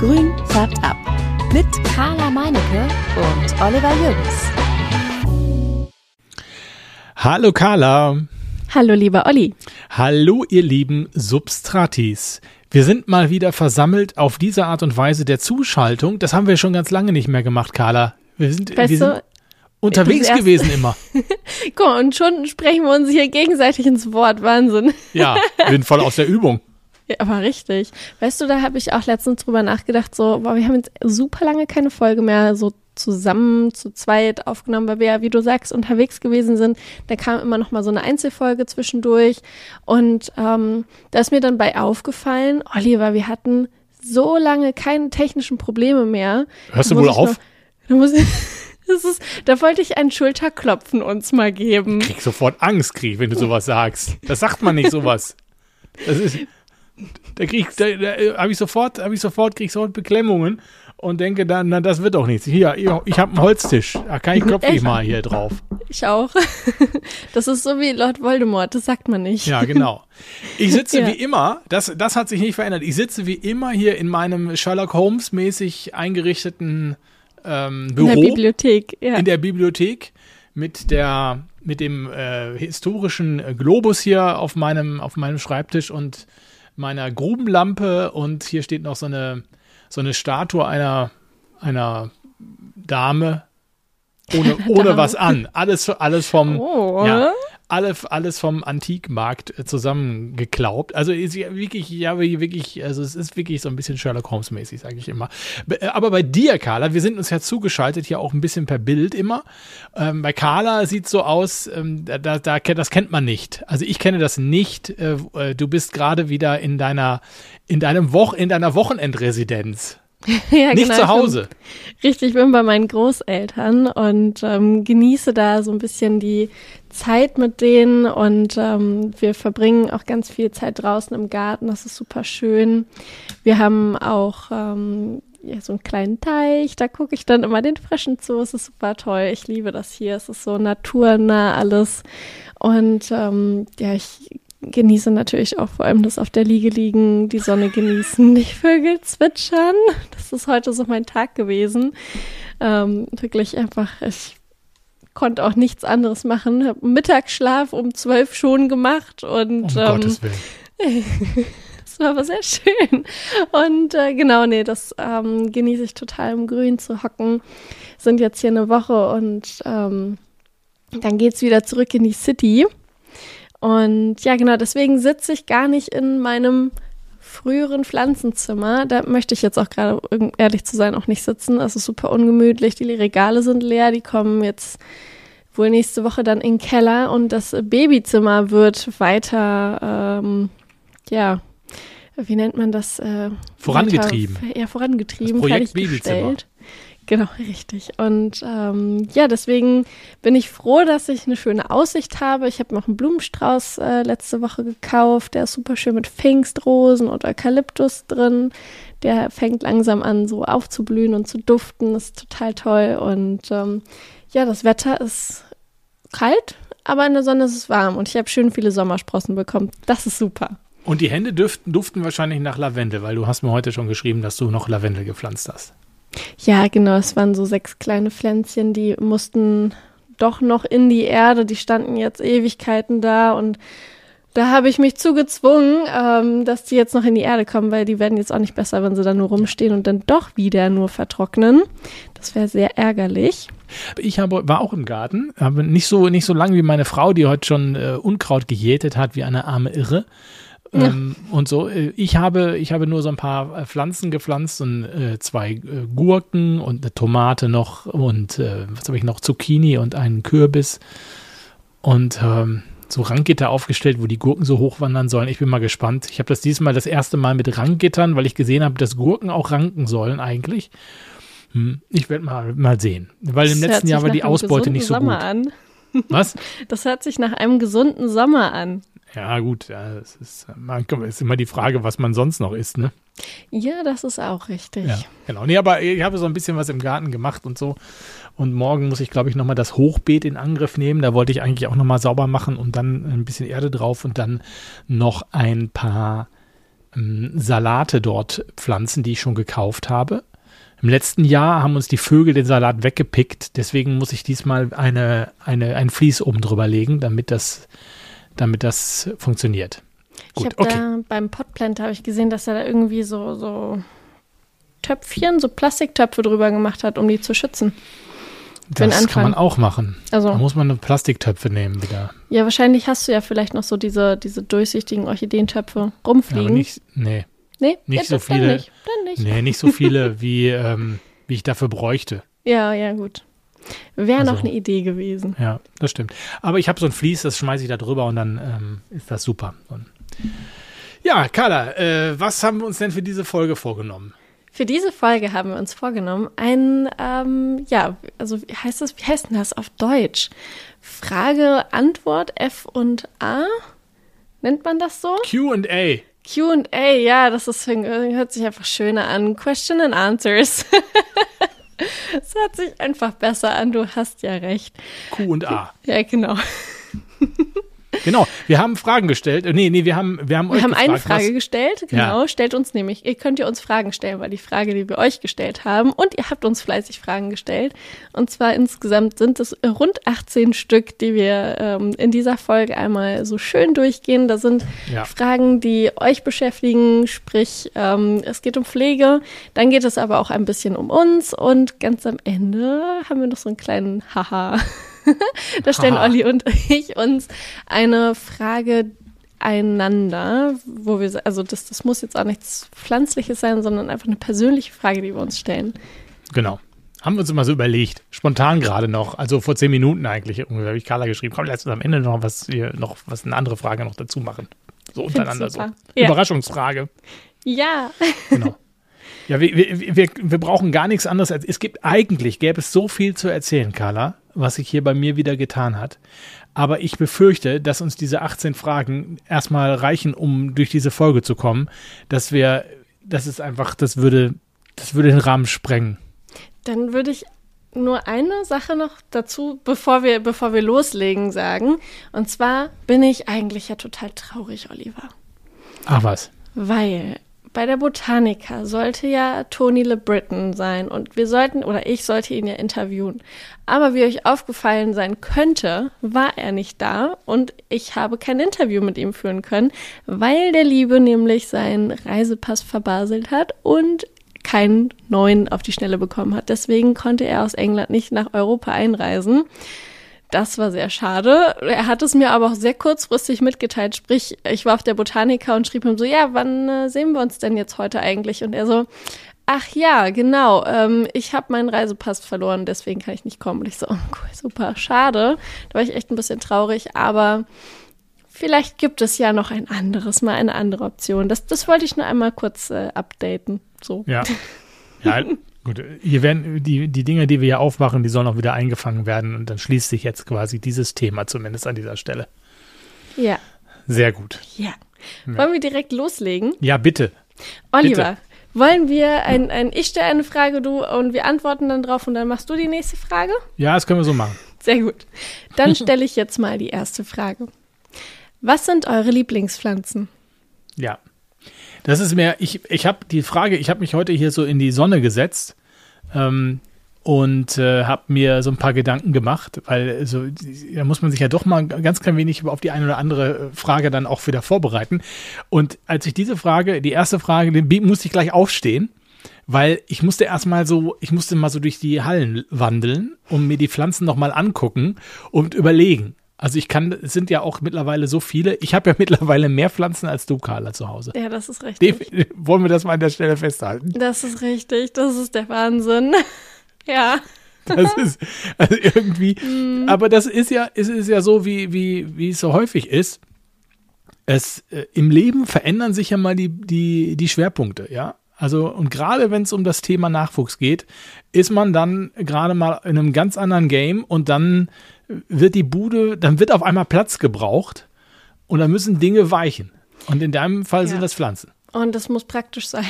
Grün färbt ab. Mit Carla Meinecke und Oliver Jürgens. Hallo Carla. Hallo lieber Olli. Hallo ihr lieben Substratis. Wir sind mal wieder versammelt auf diese Art und Weise der Zuschaltung. Das haben wir schon ganz lange nicht mehr gemacht, Carla. Wir sind, weißt wir sind unterwegs gewesen immer. Guck, und schon sprechen wir uns hier gegenseitig ins Wort. Wahnsinn. Ja, wir sind voll aus der Übung. Ja, aber richtig. Weißt du, da habe ich auch letztens drüber nachgedacht, so, boah, wir haben jetzt super lange keine Folge mehr so zusammen zu zweit aufgenommen, weil wir ja, wie du sagst, unterwegs gewesen sind. Da kam immer noch mal so eine Einzelfolge zwischendurch. Und ähm, da ist mir dann bei aufgefallen, Oliver, wir hatten so lange keine technischen Probleme mehr. Hörst du wohl auf? Noch, muss, das ist, da wollte ich ein Schulterklopfen uns mal geben. Ich krieg sofort Angst, krieg, wenn du sowas sagst. Das sagt man nicht sowas. Das ist, da krieg da, da habe ich sofort, habe ich sofort, krieg sofort Beklemmungen und denke dann, na, das wird doch nichts. Hier, ich habe einen Holztisch. Da kann ich klopfe ich mal hier drauf. Ich auch. Das ist so wie Lord Voldemort, das sagt man nicht. Ja, genau. Ich sitze ja. wie immer, das, das hat sich nicht verändert. Ich sitze wie immer hier in meinem Sherlock Holmes mäßig eingerichteten ähm, Büro. In der Bibliothek, ja. In der Bibliothek mit der mit dem äh, historischen Globus hier auf meinem auf meinem Schreibtisch und meiner Grubenlampe und hier steht noch so eine, so eine Statue einer, einer Dame ohne, ohne was an. Alles, alles vom, oh. ja, alles, alles vom Antikmarkt äh, zusammengeklaubt. Also ist wirklich, ja, wirklich, also es ist wirklich so ein bisschen Sherlock Holmes mäßig, sage ich immer. Äh, aber bei dir, Carla, wir sind uns ja zugeschaltet hier auch ein bisschen per Bild immer. Ähm, bei Carla sieht so aus, ähm, da, da, das kennt man nicht. Also ich kenne das nicht. Äh, äh du bist gerade wieder in deiner, in deinem Woch, in deiner Wochenendresidenz. ja, Nicht genau, zu Hause. Richtig, ich bin bei meinen Großeltern und ähm, genieße da so ein bisschen die Zeit mit denen und ähm, wir verbringen auch ganz viel Zeit draußen im Garten. Das ist super schön. Wir haben auch ähm, ja, so einen kleinen Teich, da gucke ich dann immer den Frischen zu. Es ist super toll. Ich liebe das hier. Es ist so naturnah alles. Und ähm, ja, ich genieße natürlich auch vor allem das auf der Liege liegen, die Sonne genießen, die Vögel zwitschern. Das ist heute so mein Tag gewesen. Ähm, wirklich einfach, ich konnte auch nichts anderes machen. Hab Mittagsschlaf um zwölf schon gemacht und um ähm, Gottes Willen. das war aber sehr schön. Und äh, genau, nee, das ähm, genieße ich total im Grün zu hocken. Sind jetzt hier eine Woche und ähm, dann geht's wieder zurück in die City. Und ja, genau, deswegen sitze ich gar nicht in meinem früheren Pflanzenzimmer. Da möchte ich jetzt auch gerade, ehrlich zu sein, auch nicht sitzen. Es ist super ungemütlich. Die Regale sind leer. Die kommen jetzt wohl nächste Woche dann in den Keller und das Babyzimmer wird weiter, ähm, ja, wie nennt man das? Äh, vorangetrieben. Weiter, ja, vorangetrieben. Das Projekt Babyzimmer. Genau, richtig. Und ähm, ja, deswegen bin ich froh, dass ich eine schöne Aussicht habe. Ich habe noch einen Blumenstrauß äh, letzte Woche gekauft. Der ist super schön mit Pfingstrosen und Eukalyptus drin. Der fängt langsam an, so aufzublühen und zu duften. Das ist total toll. Und ähm, ja, das Wetter ist kalt, aber in der Sonne ist es warm. Und ich habe schön viele Sommersprossen bekommen. Das ist super. Und die Hände duften, duften wahrscheinlich nach Lavendel, weil du hast mir heute schon geschrieben, dass du noch Lavendel gepflanzt hast. Ja, genau. Es waren so sechs kleine Pflänzchen, die mussten doch noch in die Erde. Die standen jetzt Ewigkeiten da und da habe ich mich zugezwungen, ähm, dass die jetzt noch in die Erde kommen, weil die werden jetzt auch nicht besser, wenn sie da nur rumstehen und dann doch wieder nur vertrocknen. Das wäre sehr ärgerlich. Ich habe, war auch im Garten, aber nicht so, nicht so lange wie meine Frau, die heute schon äh, Unkraut gejätet hat, wie eine arme Irre. Ähm, und so, äh, ich habe, ich habe nur so ein paar äh, Pflanzen gepflanzt und äh, zwei äh, Gurken und eine Tomate noch und äh, was habe ich noch? Zucchini und einen Kürbis und ähm, so Ranggitter aufgestellt, wo die Gurken so hochwandern sollen. Ich bin mal gespannt. Ich habe das diesmal das erste Mal mit Ranggittern, weil ich gesehen habe, dass Gurken auch ranken sollen eigentlich. Hm, ich werde mal, mal sehen. Weil das im letzten Jahr war die Ausbeute nicht so Sommer gut. An. Was? Das hört sich nach einem gesunden Sommer an. Ja, gut, ja, es ist, man, ist immer die Frage, was man sonst noch isst, ne? Ja, das ist auch richtig. Ja, genau. Nee, aber ich habe so ein bisschen was im Garten gemacht und so. Und morgen muss ich, glaube ich, nochmal das Hochbeet in Angriff nehmen. Da wollte ich eigentlich auch nochmal sauber machen und dann ein bisschen Erde drauf und dann noch ein paar ähm, Salate dort pflanzen, die ich schon gekauft habe. Im letzten Jahr haben uns die Vögel den Salat weggepickt, deswegen muss ich diesmal eine, eine, ein Vlies oben drüber legen, damit das, damit das funktioniert. Ich Gut, habe okay. da beim Potplant habe ich gesehen, dass er da irgendwie so, so Töpfchen, so Plastiktöpfe drüber gemacht hat, um die zu schützen. Das kann man auch machen. Da Also, muss man Plastiktöpfe nehmen wieder. ja, wahrscheinlich hast du ja vielleicht noch so diese, diese durchsichtigen Orchideentöpfe rumfliegen. aber nicht, nee, nee, nicht ja, so dann viele- nicht, dann nicht. nee, nicht so viele, wie, ähm, wie ich dafür bräuchte. Ja, ja, gut. Wäre noch Also- eine Idee gewesen. Ja, das stimmt. Aber ich habe so ein Vlies, das schmeiße ich da drüber und dann ähm, ist das super. Und ja, Carla, äh, was haben wir uns denn für diese Folge vorgenommen? Für diese Folge haben wir uns vorgenommen, ein, ähm, ja, also wie heißt das, wie heißt denn das auf Deutsch? Frage, Antwort, F und A? Nennt man das so? QA. Q&A, ja, das ist, hört sich einfach schöner an. Question and Answers. Es hört sich einfach besser an, du hast ja recht. Q und A. Ja, genau. Genau, wir haben Fragen gestellt. Nee, nee, wir haben, wir haben Wir euch haben eine gefragt, Frage gestellt, genau. Ja. Stellt uns nämlich, ihr könnt ihr uns Fragen stellen, weil die Frage, die wir euch gestellt haben, und ihr habt uns fleißig Fragen gestellt. Und zwar insgesamt sind es rund 18 Stück, die wir ähm, in dieser Folge einmal so schön durchgehen. Da sind Ja. Fragen, die euch beschäftigen, sprich, ähm, es geht um Pflege, dann geht es aber auch ein bisschen um uns und ganz am Ende haben wir noch so einen kleinen Haha. da stellen Haha. Olli und ich uns eine Frage einander, wo wir, also das, das muss jetzt auch nichts Pflanzliches sein, sondern einfach eine persönliche Frage, die wir uns stellen. Genau. Haben wir uns immer so überlegt. Spontan gerade noch. Also vor zehn Minuten eigentlich. Habe ich Carla geschrieben. Komm, lass uns am Ende noch was hier, noch was, eine andere Frage noch dazu machen. So untereinander so. Ja. Überraschungsfrage. Ja, Genau. Ja, wir, wir, wir, wir brauchen gar nichts anderes als. Es gibt eigentlich, gäbe es so viel zu erzählen, Carla, was sich hier bei mir wieder getan hat. Aber ich befürchte, dass uns diese 18 Fragen erstmal reichen, um durch diese Folge zu kommen. Dass wir, das ist einfach, das würde, das würde den Rahmen sprengen. dann würde ich nur eine Sache noch dazu, bevor wir, bevor wir loslegen, sagen. Und zwar bin ich eigentlich ja total traurig, Oliver. Ach was. Weil bei der Botanica sollte ja Tony LeBritton sein und wir sollten, oder ich sollte ihn ja interviewen. Aber wie euch aufgefallen sein könnte, war er nicht da und ich habe kein Interview mit ihm führen können, weil der Liebe nämlich seinen Reisepass verbaselt hat und keinen neuen auf die Schnelle bekommen hat. Deswegen konnte er aus England nicht nach Europa einreisen. Das war sehr schade. Er hat es mir aber auch sehr kurzfristig mitgeteilt. Sprich, ich war auf der Botanica und schrieb ihm so, ja, wann äh, sehen wir uns denn jetzt heute eigentlich? Und er so, ach ja, genau, ähm, ich habe meinen Reisepass verloren, deswegen kann ich nicht kommen. Und ich so, oh, cool, super, schade. Da war ich echt ein bisschen traurig, aber vielleicht gibt es ja noch ein anderes Mal, eine andere Option. Das, das wollte ich nur einmal kurz äh, updaten. So. Ja. Ja, gut. Hier werden die, die Dinge, die wir hier aufmachen, die sollen auch wieder eingefangen werden. Und dann schließt sich jetzt quasi dieses Thema zumindest an dieser Stelle. Ja. Sehr gut. Ja. Wollen wir direkt loslegen? Ja, bitte. Oliver, wollen wir ein, ein ich stelle eine Frage, du und wir antworten dann drauf und dann machst du die nächste Frage? Ja, das können wir so machen. Sehr gut. Dann stelle ich jetzt mal die erste Frage. Was sind eure Lieblingspflanzen? Ja. Das ist mir, ich, ich habe die Frage, ich habe mich heute hier so in die Sonne gesetzt ähm, und äh, habe mir so ein paar Gedanken gemacht, weil so, da muss man sich ja doch mal ganz klein wenig auf die eine oder andere Frage dann auch wieder vorbereiten. Und als ich diese Frage, die erste Frage, den musste ich gleich aufstehen, weil ich musste erstmal so, ich musste mal so durch die Hallen wandeln und mir die Pflanzen nochmal angucken und überlegen. Also ich kann, es sind ja auch mittlerweile so viele. Ich habe ja mittlerweile mehr Pflanzen als du, Carla, zu Hause. Ja, das ist richtig. Def- Wollen wir das mal an der Stelle festhalten? Das ist richtig. Das ist der Wahnsinn. ja. Das ist also irgendwie, aber das ist ja, es ist ja so, wie, wie, wie es so häufig ist. Es, äh, Im Leben verändern sich ja mal die, die, die Schwerpunkte, ja. Also, und gerade wenn es um das Thema Nachwuchs geht, ist man dann gerade mal in einem ganz anderen Game und dann wird die Bude, dann wird auf einmal Platz gebraucht und dann müssen Dinge weichen. Und in deinem Fall sind Ja. das Pflanzen. Und das muss praktisch sein.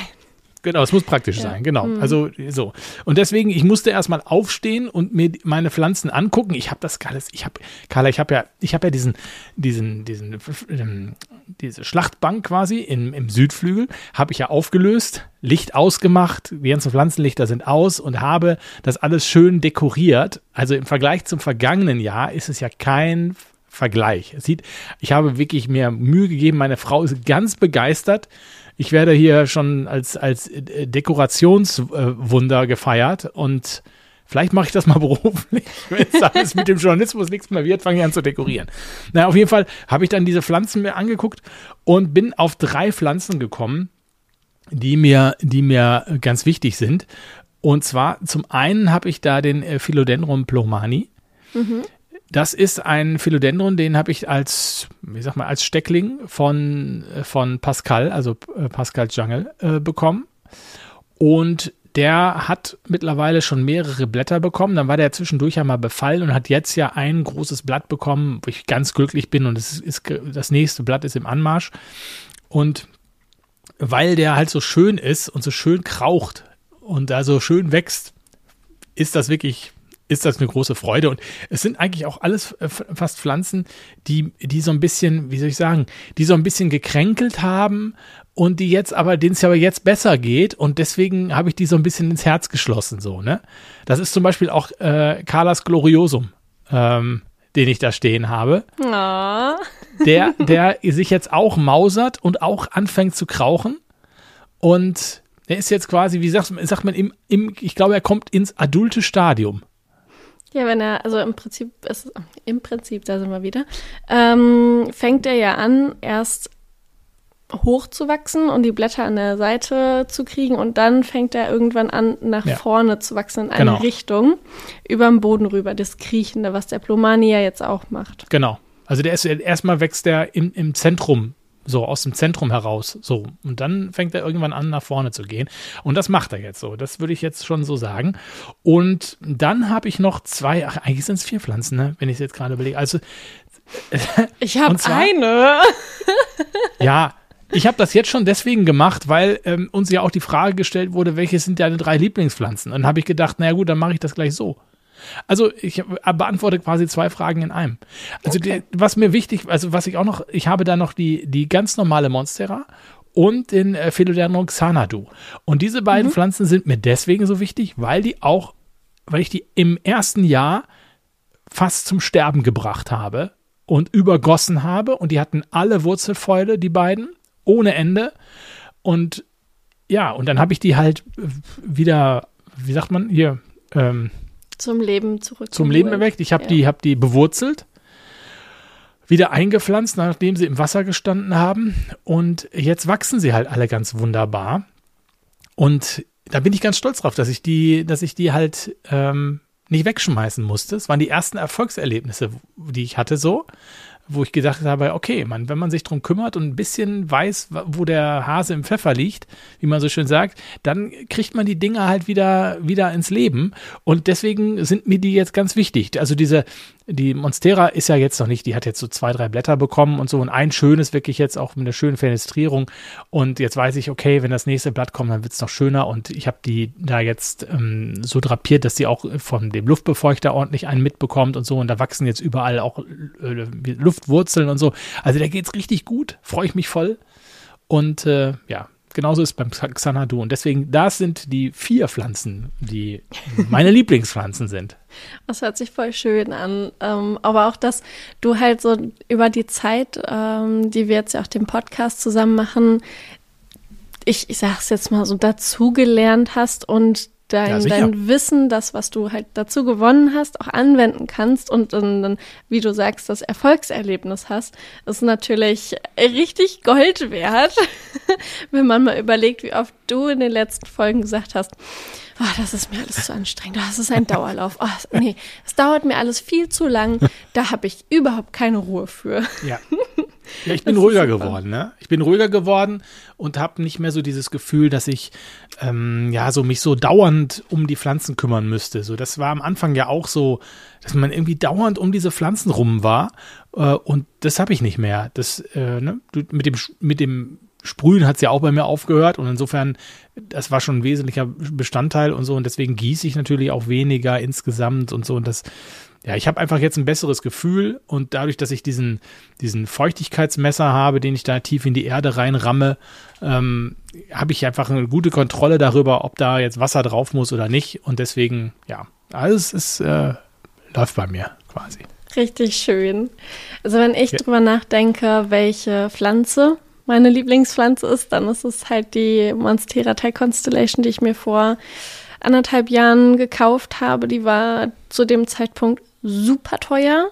Genau, es muss praktisch ja. sein, genau. Mhm. Also so. Und deswegen, ich musste erstmal aufstehen und mir meine Pflanzen angucken. Ich habe das alles, ich habe, Carla, ich habe ja, ich habe ja diesen, diesen, diesen, ähm, diese Schlachtbank quasi im, im Südflügel, habe ich ja aufgelöst, Licht ausgemacht, die ganzen Pflanzenlichter sind aus und habe das alles schön dekoriert. Also im Vergleich zum vergangenen Jahr ist es ja kein Vergleich. Es sieht, ich habe wirklich mir Mühe gegeben, meine Frau ist ganz begeistert ich werde hier schon als, als äh, Dekorationswunder gefeiert und vielleicht mache ich das mal beruflich. Wenn es alles mit dem Journalismus nichts mehr wird, fange ich an zu dekorieren. Na, auf jeden Fall habe ich dann diese Pflanzen mir angeguckt und bin auf drei Pflanzen gekommen, die mir, die mir ganz wichtig sind. Und zwar zum einen habe ich da den äh, Philodendron plomani. Mhm. Das ist ein Philodendron, den habe ich als, wie sag mal, als Steckling von, äh, von Pascal, also äh, Pascal Jungle, äh, bekommen. Und der hat mittlerweile schon mehrere Blätter bekommen. Dann war der zwischendurch ja mal befallen und hat jetzt ja ein großes Blatt bekommen, wo ich ganz glücklich bin. Und das, ist, das nächste Blatt ist im Anmarsch. Und weil der halt so schön ist und so schön kraucht und da so schön wächst, ist das wirklich ist das eine große Freude. Und es sind eigentlich auch alles äh, fast Pflanzen, die, die so ein bisschen, wie soll ich sagen, die so ein bisschen gekränkelt haben und die jetzt aber, denen es aber jetzt besser geht. Und deswegen habe ich die so ein bisschen ins Herz geschlossen, so, ne? Das ist zum Beispiel auch äh, Carlas Gloriosum. Ähm, den ich da stehen habe. Oh. Der, der sich jetzt auch mausert und auch anfängt zu krauchen. Und er ist jetzt quasi, wie sagt, sagt man, im, im, ich glaube, er kommt ins adulte Stadium. Ja, wenn er, also im Prinzip, ist, im Prinzip, da sind wir wieder, ähm, fängt er ja an, erst hochzuwachsen und die Blätter an der Seite zu kriegen und dann fängt er irgendwann an, nach ja. vorne zu wachsen in eine genau. Richtung, über den Boden rüber, das Kriechende, was der Plomani ja jetzt auch macht. Genau. Also der ist erstmal wächst er im, im Zentrum so aus dem Zentrum heraus. So. Und dann fängt er irgendwann an, nach vorne zu gehen. Und das macht er jetzt so. Das würde ich jetzt schon so sagen. Und dann habe ich noch zwei, ach, eigentlich sind es vier Pflanzen, ne? wenn ich es jetzt gerade überlege. Also. ich habe eine. ja, ich habe das jetzt schon deswegen gemacht, weil ähm, uns ja auch die Frage gestellt wurde, welche sind deine drei Lieblingspflanzen? Und dann habe ich gedacht, naja gut, dann mache ich das gleich so. Also ich beantworte quasi zwei Fragen in einem. Also okay. die, was mir wichtig, also was ich auch noch, ich habe da noch die, die ganz normale Monstera und den äh, Philodendron Xanadu. Und diese beiden mhm. Pflanzen sind mir deswegen so wichtig, weil die auch, weil ich die im ersten Jahr fast zum Sterben gebracht habe und übergossen habe und die hatten alle Wurzelfäule, die beiden, ohne Ende. Und ja, und dann habe ich die halt wieder, wie sagt man hier, ähm, zum Leben zurück. Zum Leben erweckt. Ich habe ja. die, hab die bewurzelt, wieder eingepflanzt, nachdem sie im Wasser gestanden haben. Und jetzt wachsen sie halt alle ganz wunderbar. Und da bin ich ganz stolz drauf, dass ich die, dass ich die halt ähm, nicht wegschmeißen musste. Es waren die ersten Erfolgserlebnisse, die ich hatte so wo ich gedacht habe, okay, man, wenn man sich drum kümmert und ein bisschen weiß, wo der Hase im Pfeffer liegt, wie man so schön sagt, dann kriegt man die Dinge halt wieder, wieder ins Leben. Und deswegen sind mir die jetzt ganz wichtig. Also diese, die Monstera ist ja jetzt noch nicht, die hat jetzt so zwei, drei Blätter bekommen und so. Und ein schönes wirklich jetzt auch mit einer schönen Fenestrierung. Und jetzt weiß ich, okay, wenn das nächste Blatt kommt, dann wird es noch schöner. Und ich habe die da jetzt ähm, so drapiert, dass sie auch von dem Luftbefeuchter ordentlich einen mitbekommt und so. Und da wachsen jetzt überall auch äh, Luftwurzeln und so. Also da geht es richtig gut, freue ich mich voll. Und äh, ja, genauso ist beim Xanadu. Und deswegen, das sind die vier Pflanzen, die meine Lieblingspflanzen sind. Das hört sich voll schön an. Ähm, aber auch, dass du halt so über die Zeit, ähm, die wir jetzt ja auch den Podcast zusammen machen, ich, ich sag's jetzt mal so, dazugelernt hast und dein, ja, dein Wissen, das, was du halt dazu gewonnen hast, auch anwenden kannst und dann, wie du sagst, das Erfolgserlebnis hast, ist natürlich richtig Gold wert, wenn man mal überlegt, wie oft du in den letzten Folgen gesagt hast, oh, das ist mir alles zu anstrengend, das ist ein Dauerlauf, oh, nee, es dauert mir alles viel zu lang, da habe ich überhaupt keine Ruhe für. Ja. Ja, ich bin ruhiger geworden, ne? Ich bin ruhiger geworden und habe nicht mehr so dieses Gefühl, dass ich ähm, ja so mich so dauernd um die Pflanzen kümmern müsste. So, das war am Anfang ja auch so, dass man irgendwie dauernd um diese Pflanzen rum war. Äh, und das habe ich nicht mehr. Das, äh, ne? mit dem mit dem Sprühen hat es ja auch bei mir aufgehört und insofern, das war schon ein wesentlicher Bestandteil und so und deswegen gieße ich natürlich auch weniger insgesamt und so und das, ja, ich habe einfach jetzt ein besseres Gefühl und dadurch, dass ich diesen, diesen Feuchtigkeitsmesser habe, den ich da tief in die Erde reinramme, ähm, habe ich einfach eine gute Kontrolle darüber, ob da jetzt Wasser drauf muss oder nicht und deswegen, ja, alles ist, äh, läuft bei mir quasi. Richtig schön. Also wenn ich ja. drüber nachdenke, welche Pflanze meine Lieblingspflanze ist, dann ist es halt die Monstera Thai Constellation, die ich mir vor anderthalb Jahren gekauft habe. Die war zu dem Zeitpunkt super teuer.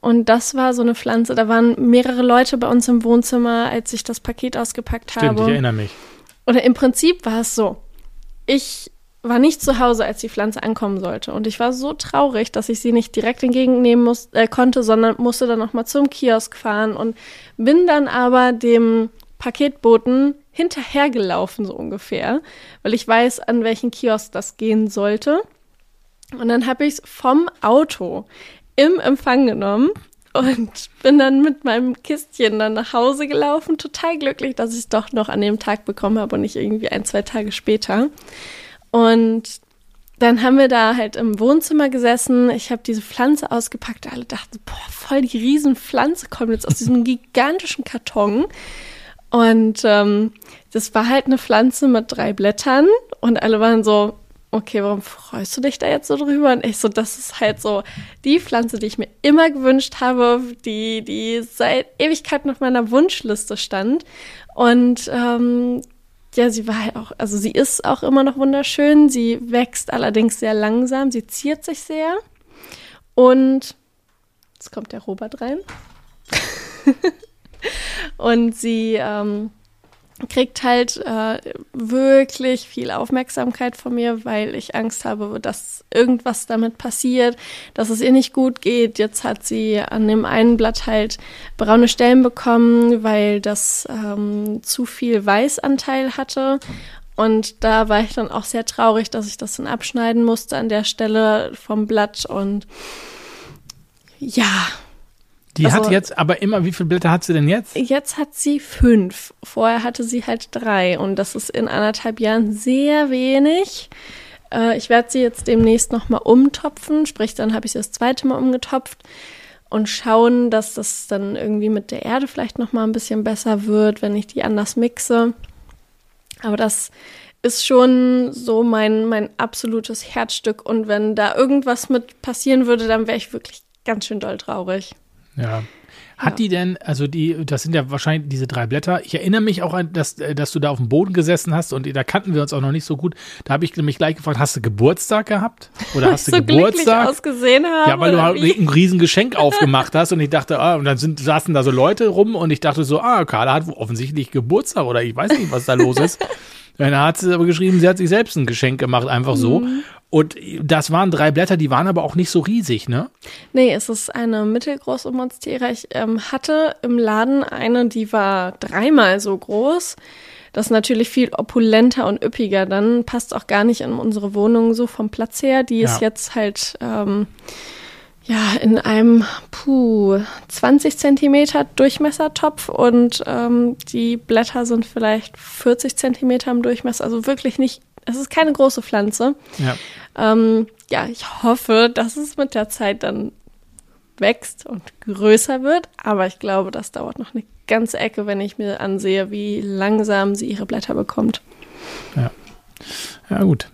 Und das war so eine Pflanze, da waren mehrere Leute bei uns im Wohnzimmer, als ich das Paket ausgepackt Stimmt, habe. ich erinnere mich. Oder im Prinzip war es so. Ich war nicht zu Hause, als die Pflanze ankommen sollte. Und ich war so traurig, dass ich sie nicht direkt entgegennehmen muss, äh, konnte, sondern musste dann nochmal zum Kiosk fahren und bin dann aber dem Paketboten hinterhergelaufen, so ungefähr, weil ich weiß, an welchen Kiosk das gehen sollte. Und dann habe ich es vom Auto im Empfang genommen und bin dann mit meinem Kistchen dann nach Hause gelaufen, total glücklich, dass ich es doch noch an dem Tag bekommen habe und nicht irgendwie ein, zwei Tage später. Und dann haben wir da halt im Wohnzimmer gesessen. Ich habe diese Pflanze ausgepackt. Alle dachten, boah, voll die Riesenpflanze kommt jetzt aus diesem gigantischen Karton. Und ähm, das war halt eine Pflanze mit drei Blättern. Und alle waren so, okay, warum freust du dich da jetzt so drüber? Und ich so, das ist halt so die Pflanze, die ich mir immer gewünscht habe, die, die seit Ewigkeiten auf meiner Wunschliste stand. Und ähm, ja, sie war halt auch, also sie ist auch immer noch wunderschön. Sie wächst allerdings sehr langsam. Sie ziert sich sehr. Und jetzt kommt der Robert rein. und sie ähm, kriegt halt äh, wirklich viel Aufmerksamkeit von mir, weil ich Angst habe, dass irgendwas damit passiert, dass es ihr nicht gut geht. Jetzt hat sie an dem einen Blatt halt braune Stellen bekommen, weil das ähm, zu viel Weißanteil hatte. Und da war ich dann auch sehr traurig, dass ich das dann abschneiden musste an der Stelle vom Blatt. Und ja, die also, hat jetzt aber immer, wie viele Blätter hat sie denn jetzt? Jetzt hat sie fünf. Vorher hatte sie halt drei und das ist in anderthalb Jahren sehr wenig. Äh, ich werde sie jetzt demnächst nochmal umtopfen, sprich, dann habe ich sie das zweite Mal umgetopft und schauen, dass das dann irgendwie mit der Erde vielleicht nochmal ein bisschen besser wird, wenn ich die anders mixe. Aber das ist schon so mein, mein absolutes Herzstück und wenn da irgendwas mit passieren würde, dann wäre ich wirklich ganz schön doll traurig. Ja. Hat ja. die denn, also die, das sind ja wahrscheinlich diese drei Blätter. Ich erinnere mich auch an, dass, äh, dass du da auf dem Boden gesessen hast und da kannten wir uns auch noch nicht so gut. Da habe ich mich gleich gefragt, hast du Geburtstag gehabt? Oder hast du so Geburtstag? ausgesehen habe, ja, weil du halt ein riesen Geschenk aufgemacht hast und ich dachte, ah, und dann sind, saßen da so Leute rum und ich dachte so, ah, Carla hat offensichtlich Geburtstag oder ich weiß nicht, was da los ist. Dann hat sie aber geschrieben, sie hat sich selbst ein Geschenk gemacht, einfach so. Mhm. Und das waren drei Blätter, die waren aber auch nicht so riesig, ne? Nee, es ist eine mittelgroße Monstera. Ich ähm, hatte im Laden eine, die war dreimal so groß. Das ist natürlich viel opulenter und üppiger. Dann passt auch gar nicht in unsere Wohnung so vom Platz her. Die ist ja. jetzt halt ähm, ja in einem puh, 20 Zentimeter Durchmessertopf und ähm, die Blätter sind vielleicht 40 Zentimeter im Durchmesser. Also wirklich nicht es ist keine große Pflanze. Ja. Ähm, ja, ich hoffe, dass es mit der Zeit dann wächst und größer wird, aber ich glaube, das dauert noch eine ganze Ecke, wenn ich mir ansehe, wie langsam sie ihre Blätter bekommt. Ja. Ja, gut.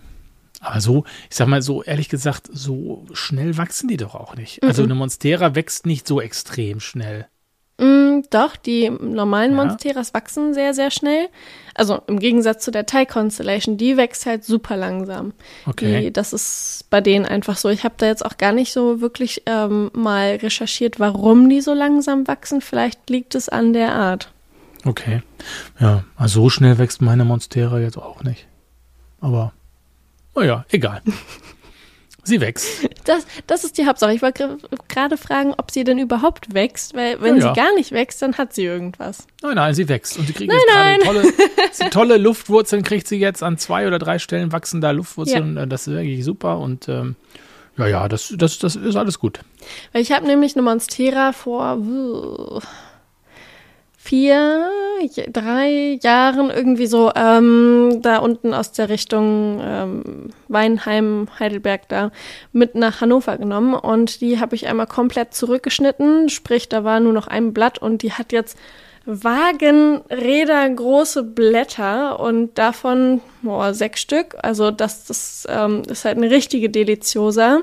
Aber so, ich sag mal so, ehrlich gesagt, so schnell wachsen die doch auch nicht. Also eine Monstera wächst nicht so extrem schnell. Mm, doch, die normalen ja. Monsteras wachsen sehr, sehr schnell. Also im Gegensatz zu der Thai Constellation, die wächst halt super langsam. Okay. Die, das ist bei denen einfach so. Ich habe da jetzt auch gar nicht so wirklich ähm, mal recherchiert, warum die so langsam wachsen. Vielleicht liegt es an der Art. Okay. Ja, also so schnell wächst meine Monstera jetzt auch nicht. Aber, naja, egal. Sie wächst. Das, das ist die Hauptsache. Ich wollte gerade fragen, ob sie denn überhaupt wächst, weil wenn ja, ja. sie gar nicht wächst, dann hat sie irgendwas. Nein, nein, sie wächst. Und sie kriegt nein, jetzt gerade tolle, tolle Luftwurzeln, kriegt sie jetzt an zwei oder drei Stellen wachsen da Luftwurzeln. Ja. Das ist wirklich super und ähm, ja, ja, das, das, das ist alles gut. Weil ich habe nämlich eine Monstera vor vier, drei Jahren irgendwie so ähm, da unten aus der Richtung ähm, Weinheim, Heidelberg da mit nach Hannover genommen und die habe ich einmal komplett zurückgeschnitten, sprich da war nur noch ein Blatt und die hat jetzt Wagenräder große Blätter und davon oh, sechs Stück. Also das, das ähm, ist halt eine richtige Deliziosa.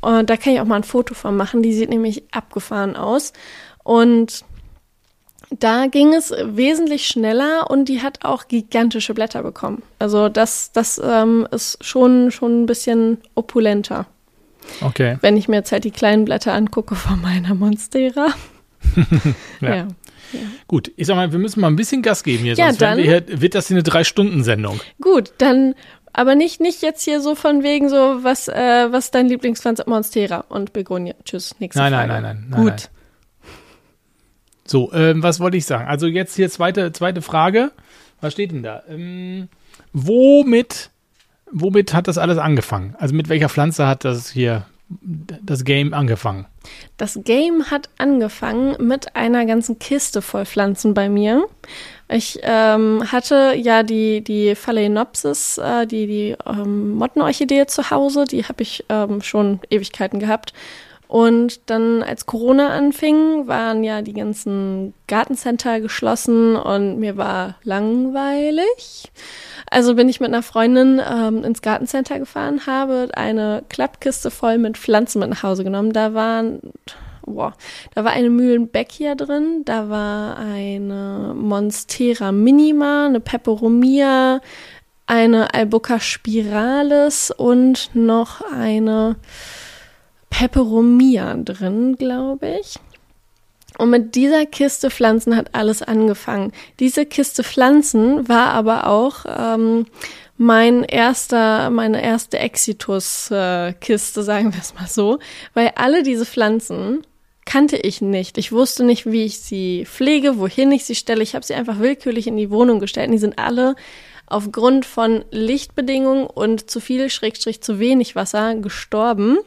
Und da kann ich auch mal ein Foto von machen. Die sieht nämlich abgefahren aus. Und da ging es wesentlich schneller und die hat auch gigantische Blätter bekommen. Also das, das ähm, ist schon, schon ein bisschen opulenter. Okay. Wenn ich mir jetzt halt die kleinen Blätter angucke von meiner Monstera. ja. ja. Ja. Gut, ich sag mal, wir müssen mal ein bisschen Gas geben hier, ja, sonst dann, hier, wird das hier eine Drei-Stunden-Sendung. Gut, dann aber nicht, nicht jetzt hier so von wegen so, was, äh, was ist dein Lieblingspflanze? Monstera und Begonia. Tschüss, nächste nein, Frage. Nein, nein, nein, nein. Gut. Nein. So, ähm, was wollte ich sagen? Also jetzt hier zweite, zweite Frage. Was steht denn da? Ähm, womit, womit hat das alles angefangen? Also mit welcher Pflanze hat das hier das Game angefangen? Das Game hat angefangen mit einer ganzen Kiste voll Pflanzen bei mir. Ich ähm, hatte ja die, die Phalaenopsis, äh, die, die ähm, Mottenorchidee zu Hause, die habe ich ähm, schon Ewigkeiten gehabt. Und dann, als Corona anfing, waren ja die ganzen Gartencenter geschlossen und mir war langweilig. Also bin ich mit einer Freundin ähm, ins Gartencenter gefahren, habe eine Klappkiste voll mit Pflanzen mit nach Hause genommen. Da waren, boah, da war eine Mühlenbeckia drin, da war eine Monstera minima, eine Peperomia, eine Albuca spiralis und noch eine Peperomia drin, glaube ich. Und mit dieser Kiste Pflanzen hat alles angefangen. Diese Kiste Pflanzen war aber auch ähm, mein erster, meine erste Exitus-Kiste, äh, sagen wir es mal so, weil alle diese Pflanzen kannte ich nicht. Ich wusste nicht, wie ich sie pflege, wohin ich sie stelle. Ich habe sie einfach willkürlich in die Wohnung gestellt. Und die sind alle aufgrund von Lichtbedingungen und zu viel, Schrägstrich zu wenig Wasser gestorben.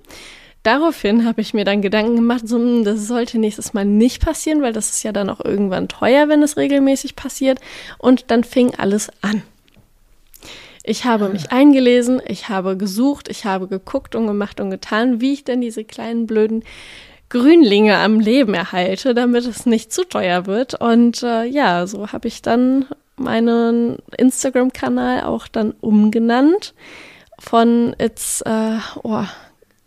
Daraufhin habe ich mir dann Gedanken gemacht, so, hm, das sollte nächstes Mal nicht passieren, weil das ist ja dann auch irgendwann teuer, wenn es regelmäßig passiert. Und dann fing alles an. Ich habe mich eingelesen, ich habe gesucht, ich habe geguckt und gemacht und getan, wie ich denn diese kleinen blöden Grünlinge am Leben erhalte, damit es nicht zu teuer wird. Und äh, ja, so habe ich dann meinen Instagram-Kanal auch dann umgenannt von It's, äh, oh,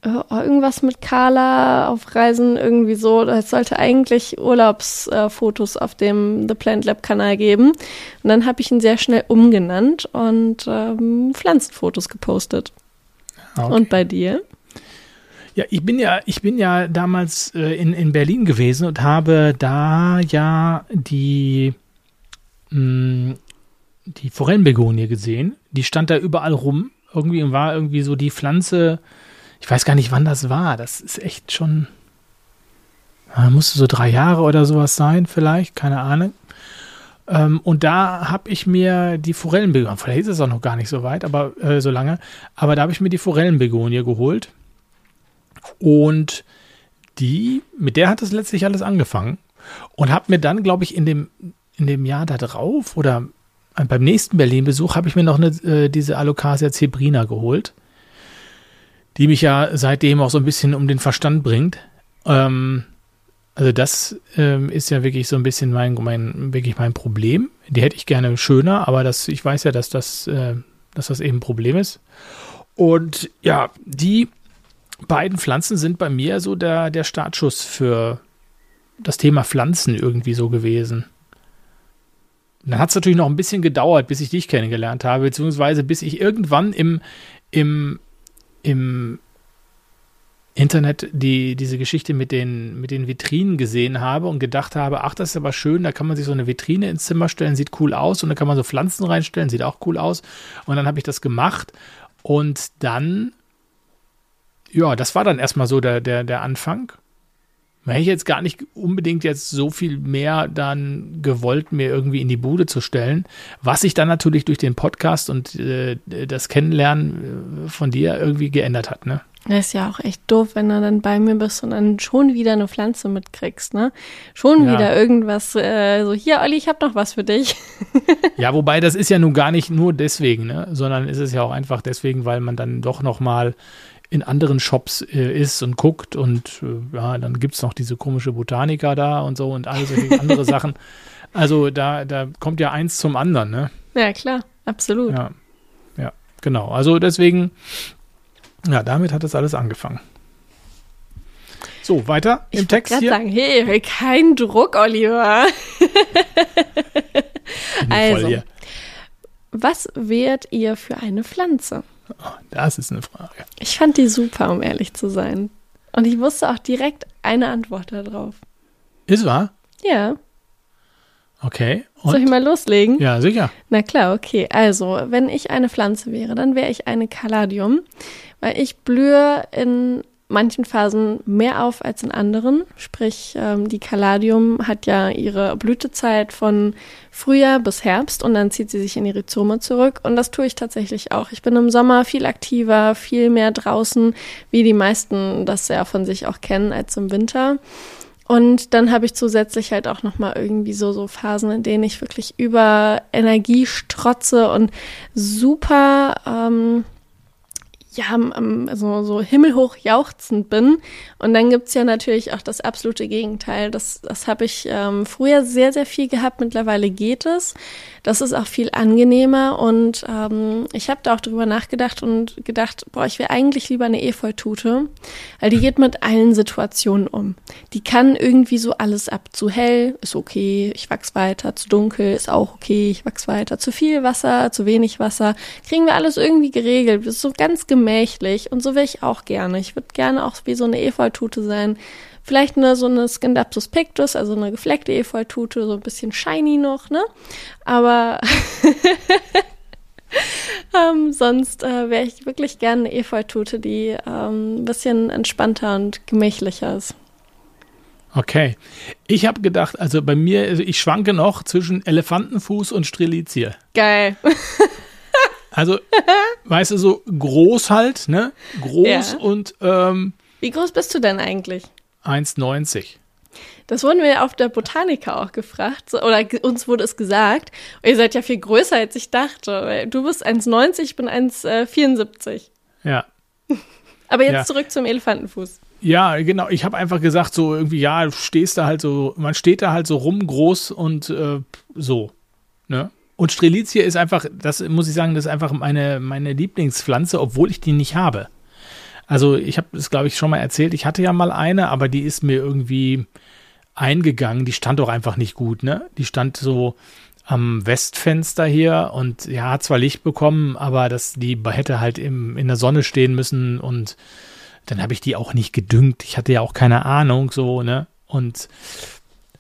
äh, irgendwas mit Carla auf Reisen irgendwie so. Es sollte eigentlich Urlaubsfotos äh, auf dem The Plant Lab Kanal geben. Und dann habe ich ihn sehr schnell umgenannt und ähm, Pflanzenfotos gepostet. Okay. Und bei dir? Ja, ich bin ja, ich bin ja damals äh, in, in Berlin gewesen und habe da ja die, mh, mm, die Forellenbegonie gesehen. Die stand da überall rum. Irgendwie war irgendwie so die Pflanze, ich weiß gar nicht, wann das war. Das ist echt schon. Musste so drei Jahre oder sowas sein, vielleicht, keine Ahnung. Ähm, und da habe ich mir die Forellenbegonie, vielleicht ist es auch noch gar nicht so weit, aber äh, so lange, aber da habe ich mir die Forellenbegonie geholt. Und die, mit der hat es letztlich alles angefangen. Und habe mir dann, glaube ich, in dem, in dem Jahr da drauf oder beim nächsten Berlin-Besuch habe ich mir noch eine, äh, diese Alocasia zebrina geholt die mich ja seitdem auch so ein bisschen um den Verstand bringt. Ähm, also das ähm, ist ja wirklich so ein bisschen mein, mein, wirklich mein Problem. Die hätte ich gerne schöner, aber das, ich weiß ja, dass das, äh, dass das eben ein Problem ist. Und ja, die beiden Pflanzen sind bei mir so der, der Startschuss für das Thema Pflanzen irgendwie so gewesen. Dann hat es natürlich noch ein bisschen gedauert, bis ich dich kennengelernt habe, beziehungsweise bis ich irgendwann im, im im Internet die, diese Geschichte mit den, mit den Vitrinen gesehen habe und gedacht habe, ach, das ist aber schön, da kann man sich so eine Vitrine ins Zimmer stellen, sieht cool aus und da kann man so Pflanzen reinstellen, sieht auch cool aus. Und dann habe ich das gemacht und dann, ja, das war dann erstmal so der, der, der Anfang. Hätte ich jetzt gar nicht unbedingt jetzt so viel mehr dann gewollt, mir irgendwie in die Bude zu stellen. Was sich dann natürlich durch den Podcast und äh, das Kennenlernen äh, von dir irgendwie geändert hat, ne? Das ist ja auch echt doof, wenn du dann bei mir bist und dann schon wieder eine Pflanze mitkriegst, ne? Schon Ja. wieder irgendwas, äh, so hier, Olli, ich hab noch was für dich. Ja, wobei das ist ja nun gar nicht nur deswegen, ne? sondern ist es ja auch einfach deswegen, weil man dann doch noch mal in anderen Shops äh, ist und guckt und äh, ja, dann gibt es noch diese komische Botanika da und so und all solche andere Sachen. Also da, da kommt ja eins zum anderen, ne? Ja, klar, absolut. Ja, ja, genau. Also deswegen, ja, damit hat das alles angefangen. So, weiter Ich im wollte Text hier. sagen, hey, kein Druck, Oliver. Ich also. Was wärt ihr für eine Pflanze? Das ist eine Frage. Ich fand die super, um ehrlich zu sein. Und ich wusste auch direkt eine Antwort darauf. Ist wahr? Ja, Okay. soll ich Und? mal loslegen? Ja, sicher. Na klar, okay. Also, wenn ich eine Pflanze wäre, dann wäre ich eine Caladium, weil ich blühe in manchen Phasen mehr auf als in anderen. Sprich, ähm, die Caladium hat ja ihre Blütezeit von Frühjahr bis Herbst und dann zieht sie sich in die Rhizome zurück. Und das tue ich tatsächlich auch. Ich bin im Sommer viel aktiver, viel mehr draußen, wie die meisten das ja von sich auch kennen, als im Winter. Und dann habe ich zusätzlich halt auch noch mal irgendwie so so Phasen, in denen ich wirklich über Energie strotze und super ähm, ja so so himmelhoch jauchzend bin. Und dann gibt's ja natürlich auch das absolute Gegenteil. Das das habe ich ähm, früher sehr sehr viel gehabt. Mittlerweile geht es. Das ist auch viel angenehmer und ähm, ich habe da auch drüber nachgedacht und gedacht, boah, ich wäre eigentlich lieber eine Efeutute, weil die geht mit allen Situationen um. Die kann irgendwie so alles ab. Zu hell ist okay, ich wachs weiter. Zu dunkel ist auch okay, ich wachs weiter. Zu viel Wasser, zu wenig Wasser, kriegen wir alles irgendwie geregelt. Das ist so ganz gemächlich und so wäre ich auch gerne. Ich würde gerne auch wie so eine Efeutute sein. Vielleicht eine, so eine Scindapsus pictus, also eine gefleckte Efeutute, so ein bisschen shiny noch, ne? Aber ähm, sonst äh, wäre ich wirklich gerne eine Efeutute, die ähm, ein bisschen entspannter und gemächlicher ist. Okay. Ich habe gedacht, also bei mir, also ich schwanke noch zwischen Elefantenfuß und Strelizie. Geil. Also, weißt du, so groß halt, ne? Groß Ja. und ähm, Wie groß bist du denn eigentlich? 1,90. Das wurden wir ja auf der Botanica auch gefragt. Oder uns wurde es gesagt. Und ihr seid ja viel größer, als ich dachte. Weil Du bist 1,90, ich bin 1,74. Ja. Aber jetzt Ja. zurück zum Elefantenfuß. Ja, genau. Ich habe einfach gesagt, so irgendwie, ja, du stehst da halt so, man steht da halt so rum, groß und äh, so. Ne? Und Strelizie ist einfach, das muss ich sagen, das ist einfach meine, meine Lieblingspflanze, obwohl ich die nicht habe. Also ich habe das, glaube ich, schon mal erzählt. Ich hatte ja mal eine, aber die ist mir irgendwie eingegangen. Die stand doch einfach nicht gut, ne? Die stand so am Westfenster hier und ja, hat zwar Licht bekommen, aber das, die hätte halt im, in der Sonne stehen müssen und dann habe ich die auch nicht gedüngt. Ich hatte ja auch keine Ahnung, so, ne? Und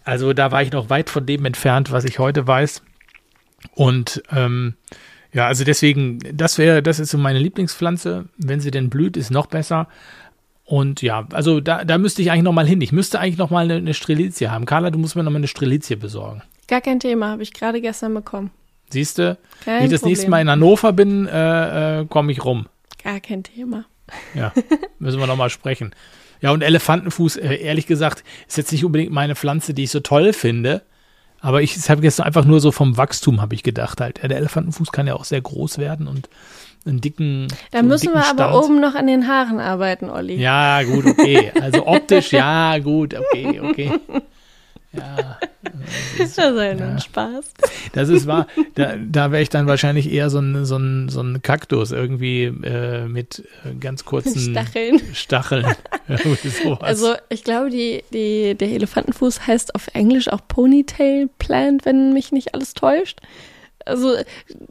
also da war ich noch weit von dem entfernt, was ich heute weiß. Und ähm, ja, also deswegen, das wäre, das ist so meine Lieblingspflanze. Wenn sie denn blüht, ist noch besser. Und ja, also da, da müsste ich eigentlich noch mal hin. Ich müsste eigentlich noch mal eine, eine Strelizie haben. Carla, du musst mir noch mal eine Strelizie besorgen. Gar kein Thema, habe ich gerade gestern bekommen. Siehst du? Wenn ich das Problem. nächste Mal in Hannover bin, äh, äh, komme ich rum. Gar kein Thema. Ja, müssen wir noch mal sprechen. Ja, und Elefantenfuß, äh, ehrlich gesagt, ist jetzt nicht unbedingt meine Pflanze, die ich so toll finde. Aber ich habe jetzt einfach nur so vom Wachstum, habe ich gedacht halt. Der Elefantenfuß kann ja auch sehr groß werden und einen dicken. Da so müssen wir dicken aber Stand. oben noch an den Haaren arbeiten, Olli. Ja, gut, okay. Also optisch, ja, gut, okay, okay. Ja, das ist ja nur Ja. ein Spaß. das ist wahr. Da, da wäre ich dann wahrscheinlich eher so ein, so ein, so ein Kaktus irgendwie äh, mit äh, ganz kurzen Stacheln. Stacheln. Also ich glaube, die, die, der Elefantenfuß heißt auf Englisch auch Ponytail Plant, wenn mich nicht alles täuscht. Also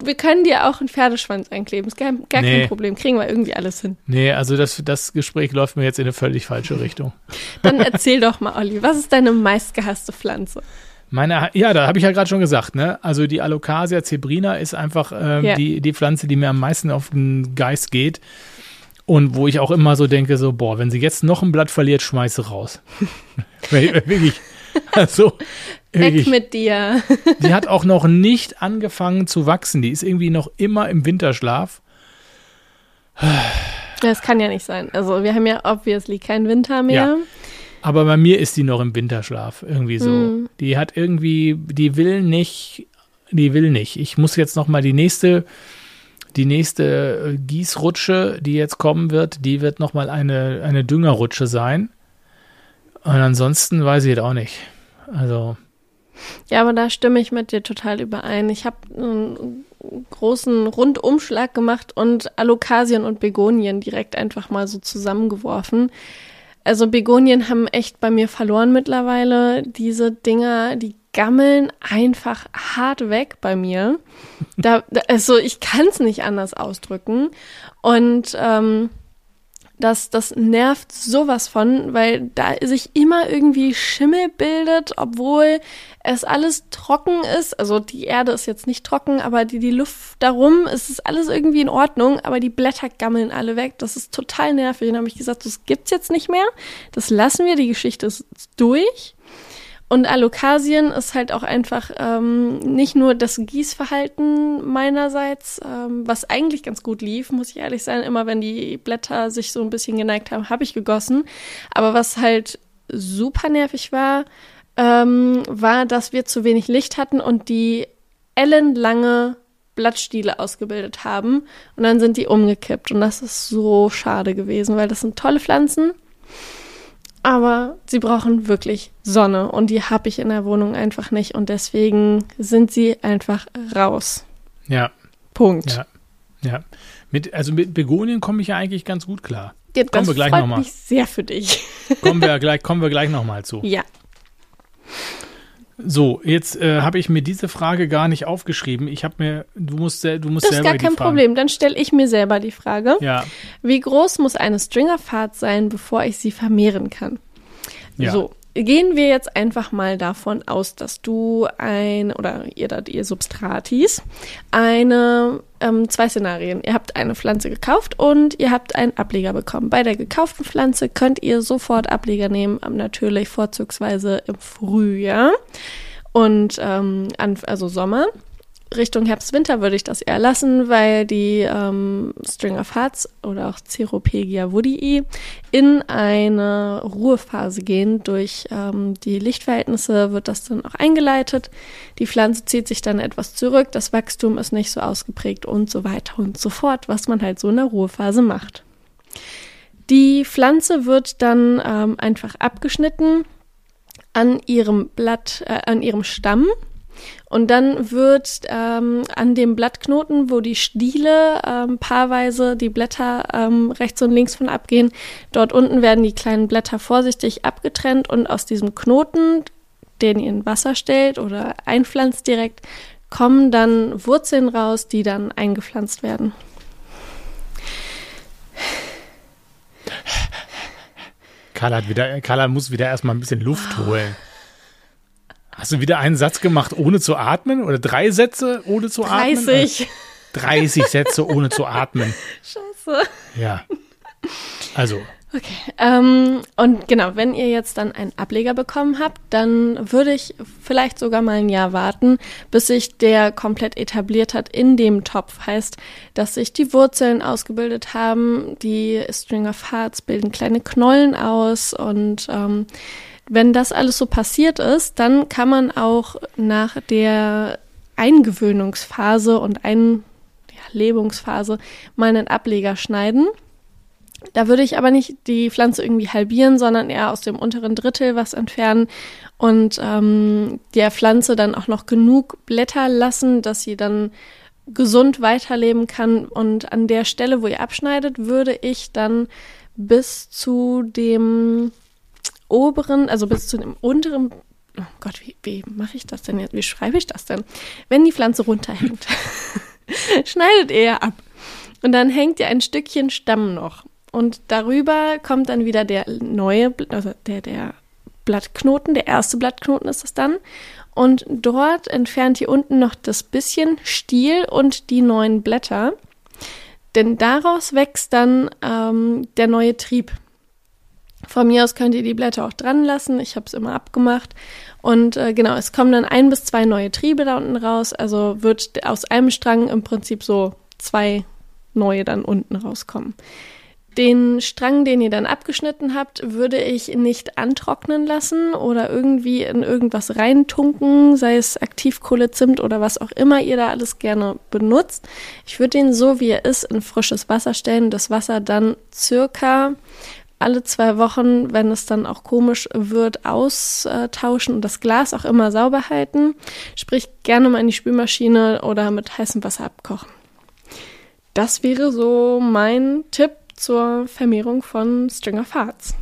wir können dir auch einen Pferdeschwanz einkleben, ist gar, gar Nee. kein Problem, kriegen wir irgendwie alles hin. Nee, also das, das Gespräch läuft mir jetzt in eine völlig falsche Richtung. Dann erzähl doch mal, Olli, was ist deine meistgehasste Pflanze? Meine, ja, da habe ich ja gerade schon gesagt, ne? Also die Alocasia zebrina ist einfach ähm, Ja. die, die Pflanze, die mir am meisten auf den Geist geht. Und wo ich auch immer so denke, so, boah, wenn sie jetzt noch ein Blatt verliert, schmeiße raus. wirklich. Also, Weg mit dir. Die hat auch noch nicht angefangen zu wachsen. Die ist irgendwie noch immer im Winterschlaf. Das kann ja nicht sein. Also wir haben ja obviously keinen Winter mehr. Ja. Aber bei mir ist die noch im Winterschlaf, irgendwie so. Mhm. Die hat irgendwie, die will nicht, die will nicht. Ich muss jetzt noch mal die nächste, die nächste äh, Gießrutsche, die jetzt kommen wird, die wird noch mal eine, eine Düngerrutsche sein. Und ansonsten weiß ich es auch nicht. Also, Ja, aber da stimme ich mit dir total überein. Ich habe einen großen Rundumschlag gemacht und Alokasien und Begonien direkt einfach mal so zusammengeworfen. Also Begonien haben echt bei mir verloren mittlerweile. Diese Dinger, die gammeln einfach hart weg bei mir. Da, also ich kann es nicht anders ausdrücken. Und ähm, das, das nervt sowas von, weil da sich immer irgendwie Schimmel bildet, obwohl es alles trocken ist. Also die Erde ist jetzt nicht trocken, aber die, die Luft darum, es ist alles irgendwie in Ordnung, aber die Blätter gammeln alle weg. Das ist total nervig. Dann habe ich gesagt, das gibt's jetzt nicht mehr. Das lassen wir, die Geschichte ist durch. Und Alokasien ist halt auch einfach ähm, nicht nur das Gießverhalten meinerseits, ähm, was eigentlich ganz gut lief, muss ich ehrlich sein. Immer wenn die Blätter sich so ein bisschen geneigt haben, habe ich gegossen. Aber was halt super nervig war, ähm, war, dass wir zu wenig Licht hatten und die ellenlange Blattstiele ausgebildet haben. Und dann sind die umgekippt. Und das ist so schade gewesen, weil das sind tolle Pflanzen. Aber sie brauchen wirklich Sonne und die habe ich in der Wohnung einfach nicht und deswegen sind sie einfach raus. ja, Punkt. ja, ja. Mit, also mit Begonien komme ich ja eigentlich ganz gut klar. Ja, das wir gleich freut noch mal. mich sehr für dich. Kommen wir gleich, kommen wir gleich nochmal zu. Ja, So, jetzt äh, habe ich mir diese Frage gar nicht aufgeschrieben. Ich habe mir, du musst, du musst das ist selber gar die kein Fragen. Problem. Dann stelle ich mir selber die Frage, Ja, wie groß muss eine Stringerfahrt sein, bevor ich sie vermehren kann? ja. So, gehen wir jetzt einfach mal davon aus, dass du ein, oder ihr, ihr Substratis, eine, ähm, zwei Szenarien. Ihr habt eine Pflanze gekauft und ihr habt einen Ableger bekommen. Bei der gekauften Pflanze könnt ihr sofort Ableger nehmen, ähm, natürlich vorzugsweise im Frühjahr und ähm, also Sommer. Richtung Herbst, Winter würde ich das eher lassen, weil die ähm, String of Hearts oder auch Ceropegia woodii in eine Ruhephase gehen. Durch ähm, die Lichtverhältnisse wird das dann auch eingeleitet. Die Pflanze zieht sich dann etwas zurück, das Wachstum ist nicht so ausgeprägt und so weiter und so fort, was man halt so in der Ruhephase macht. Die Pflanze wird dann ähm, einfach abgeschnitten an ihrem Blatt, äh, an ihrem Stamm. Und dann wird ähm, an dem Blattknoten, wo die Stiele ähm, paarweise die Blätter ähm, rechts und links von abgehen, dort unten werden die kleinen Blätter vorsichtig abgetrennt und aus diesem Knoten, den ihr in Wasser stellt oder einpflanzt direkt, kommen dann Wurzeln raus, die dann eingepflanzt werden. Carla, hat wieder, Carla muss wieder erstmal ein bisschen Luft holen. Hast du wieder einen Satz gemacht, ohne zu atmen? Oder drei Sätze, ohne zu atmen? 30. 30 Sätze, ohne zu atmen. Scheiße. Ja. Also, Okay. Ähm, und genau, wenn ihr jetzt dann einen Ableger bekommen habt, dann würde ich vielleicht sogar mal ein Jahr warten, bis sich der komplett etabliert hat in dem Topf. Heißt, dass sich die Wurzeln ausgebildet haben, die String of Hearts bilden kleine Knollen aus und ähm, wenn das alles so passiert ist, dann kann man auch nach der Eingewöhnungsphase und Einlebungsphase mal einen Ableger schneiden. Da würde ich aber nicht die Pflanze irgendwie halbieren, sondern eher aus dem unteren Drittel was entfernen und ähm, der Pflanze dann auch noch genug Blätter lassen, dass sie dann gesund weiterleben kann. Und an der Stelle, wo ihr abschneidet, würde ich dann bis zu dem oberen, also bis zu dem unteren, oh Gott, wie, wie mache ich das denn jetzt? Wie schreibe ich das denn? Wenn die Pflanze runterhängt, schneidet ihr ab. Und dann hängt ihr ein Stückchen Stamm noch. Und darüber kommt dann wieder der neue, also der, der Blattknoten, der erste Blattknoten ist es dann. Und dort entfernt ihr unten noch das bisschen Stiel und die neuen Blätter. Denn daraus wächst dann ähm, der neue Trieb. Von mir aus könnt ihr die Blätter auch dran lassen. Ich habe es immer abgemacht. Und äh, genau, es kommen dann ein bis zwei neue Triebe da unten raus. Also wird aus einem Strang im Prinzip so zwei neue dann unten rauskommen. Den Strang, den ihr dann abgeschnitten habt, würde ich nicht antrocknen lassen oder irgendwie in irgendwas reintunken, sei es Aktivkohle, Zimt oder was auch immer ihr da alles gerne benutzt. Ich würde den so, wie er ist, in frisches Wasser stellen, das Wasser dann circa alle zwei Wochen, wenn es dann auch komisch wird, austauschen und das Glas auch immer sauber halten. Sprich, gerne mal in die Spülmaschine oder mit heißem Wasser abkochen. Das wäre so mein Tipp zur Vermehrung von String of Hearts.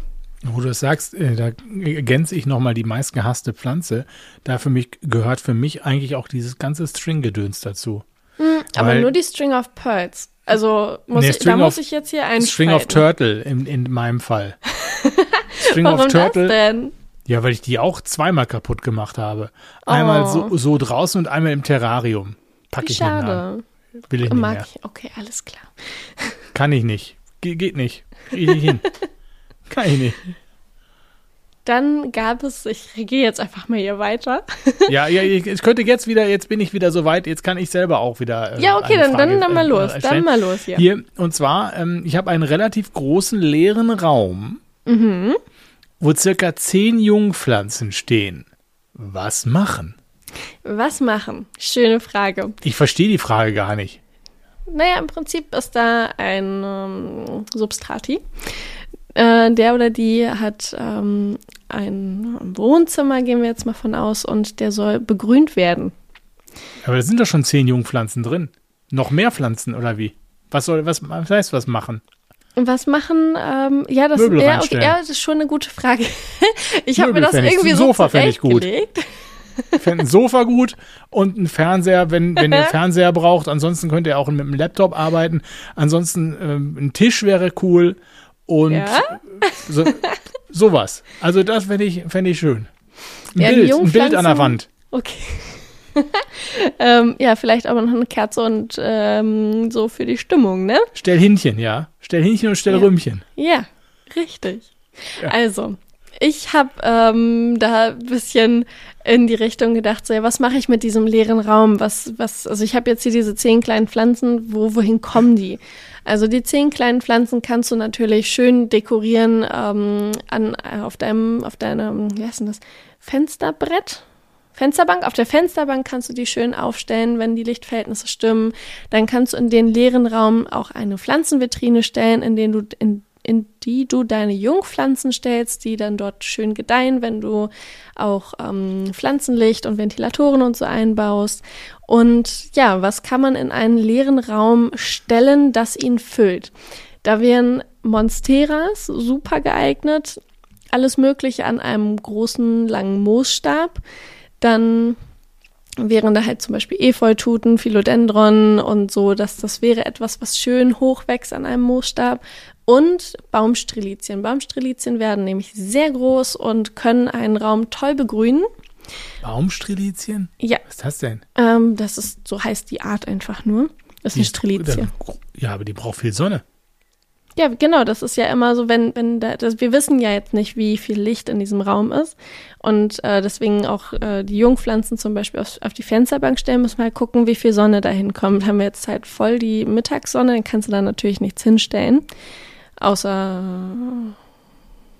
Wo du das sagst, äh, da ergänze ich nochmal die meistgehasste Pflanze. Da für mich gehört für mich eigentlich auch dieses ganze String-Gedöns dazu. Mhm, aber nur die String of Pearls. Also muss Nee, ich, da String muss of- ich jetzt hier einen String of Turtle in, in meinem Fall. String Warum of Turtle. das denn? Ja, weil ich die auch zweimal kaputt gemacht habe. Einmal Oh. so, so draußen und einmal im Terrarium. Pack Wie ich nicht mehr an. schade. Will ich nicht Mag mehr. ich. Okay, alles klar. Kann ich nicht. Ge geht nicht. Krieg ich nicht hin. Kann ich nicht. Dann gab es, ich gehe jetzt einfach mal hier weiter. Ja, ja, ich, ich könnte jetzt wieder, jetzt bin ich wieder so weit, jetzt kann ich selber auch wieder. Äh, ja, okay, dann, dann, Frage, dann mal äh, los. äh, Dann mal los hier. Hier, und zwar, ähm, ich habe einen relativ großen leeren Raum, Mhm. wo circa zehn Jungpflanzen stehen. Was machen? Was machen? Schöne Frage. Ich verstehe die Frage gar nicht. Naja, im Prinzip ist da ein ähm, Substrati. Äh, der oder die hat ähm, ein Wohnzimmer, gehen wir jetzt mal von aus, und der soll begrünt werden. Aber da sind doch schon zehn Jungpflanzen drin. Noch mehr Pflanzen oder wie? Was soll, was, was heißt was machen? Was machen, ähm, ja, das, Möbel ja, okay, ja, das ist schon eine gute Frage. ich habe mir das irgendwie ein so Sofa fänd ich gut. zurechtgelegt. Ich fände ein Sofa gut und ein Fernseher, wenn, wenn ihr einen Fernseher braucht. Ansonsten könnt ihr auch mit einem Laptop arbeiten. Ansonsten ähm, ein Tisch wäre cool und Ja? so, sowas. Also das fände ich, fänd ich schön. Ein, Ja, Bild, ein Bild an der Wand. Okay. ähm, ja, vielleicht aber noch eine Kerze und ähm, so für die Stimmung, ne? Stell Hähnchen, ja. Stell Hähnchen und stell Ja. Rümmchen. Ja, richtig. Ja. Also, ich habe ähm, da ein bisschen in die Richtung gedacht, so, ja, was mache ich mit diesem leeren Raum? Was, was, also ich habe jetzt hier diese zehn kleinen Pflanzen, wo, wohin kommen die? Also die zehn kleinen Pflanzen kannst du natürlich schön dekorieren ähm, an, äh, auf deinem, auf deinem, wie heißt denn das, Fensterbrett? Fensterbank. Auf der Fensterbank kannst du die schön aufstellen, wenn die Lichtverhältnisse stimmen. Dann kannst du in den leeren Raum auch eine Pflanzenvitrine stellen, in, den du, in, in die du deine Jungpflanzen stellst, die dann dort schön gedeihen, wenn du auch ähm, Pflanzenlicht und Ventilatoren und so einbaust. Und ja, was kann man in einen leeren Raum stellen, das ihn füllt? Da wären Monsteras super geeignet, alles Mögliche an einem großen, langen Moosstab. Dann wären da halt zum Beispiel Efeututen, Philodendron und so, dass das wäre etwas, was schön hoch wächst an einem Moosstab. Und Baumstrilizien. Baumstrilizien werden nämlich sehr groß und können einen Raum toll begrünen. Baumstrilizien? Ja, Was ist das denn? ähm, das ist, so heißt die Art einfach nur. Das ist eine Strelizie. Ja, aber die braucht viel Sonne. Ja, genau, das ist ja immer so, wenn, wenn da, das, wir wissen ja jetzt nicht, wie viel Licht in diesem Raum ist. Und äh, deswegen auch äh, die Jungpflanzen zum Beispiel auf, auf die Fensterbank stellen, müssen wir halt gucken, wie viel Sonne da hinkommt. Haben wir jetzt halt voll die Mittagssonne, dann kannst du da natürlich nichts hinstellen. Außer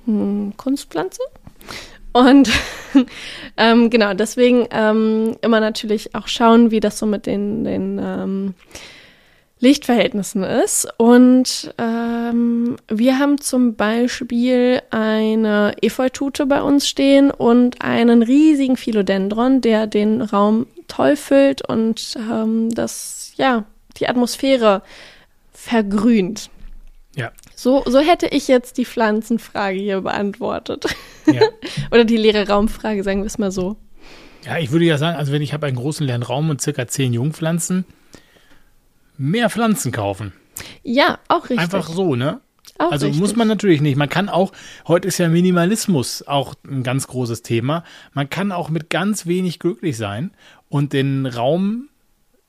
hm, Kunstpflanze. Und ähm, genau, deswegen ähm, immer natürlich auch schauen, wie das so mit den, den ähm, Lichtverhältnissen ist. Und ähm, wir haben zum Beispiel eine Efeutute bei uns stehen und einen riesigen Philodendron, der den Raum toll füllt und ähm, das, ja, die Atmosphäre vergrünt. Ja. So, so hätte ich jetzt die Pflanzenfrage hier beantwortet. Ja. Oder die leere Raumfrage, sagen wir es mal so. Ja, ich würde ja sagen, also wenn ich habe einen großen leeren Raum und circa zehn Jungpflanzen, mehr Pflanzen kaufen. Ja, auch richtig. Einfach so, ne? Auch also richtig. muss man natürlich nicht. Man kann auch, heute ist ja Minimalismus auch ein ganz großes Thema. Man kann auch mit ganz wenig glücklich sein und den Raum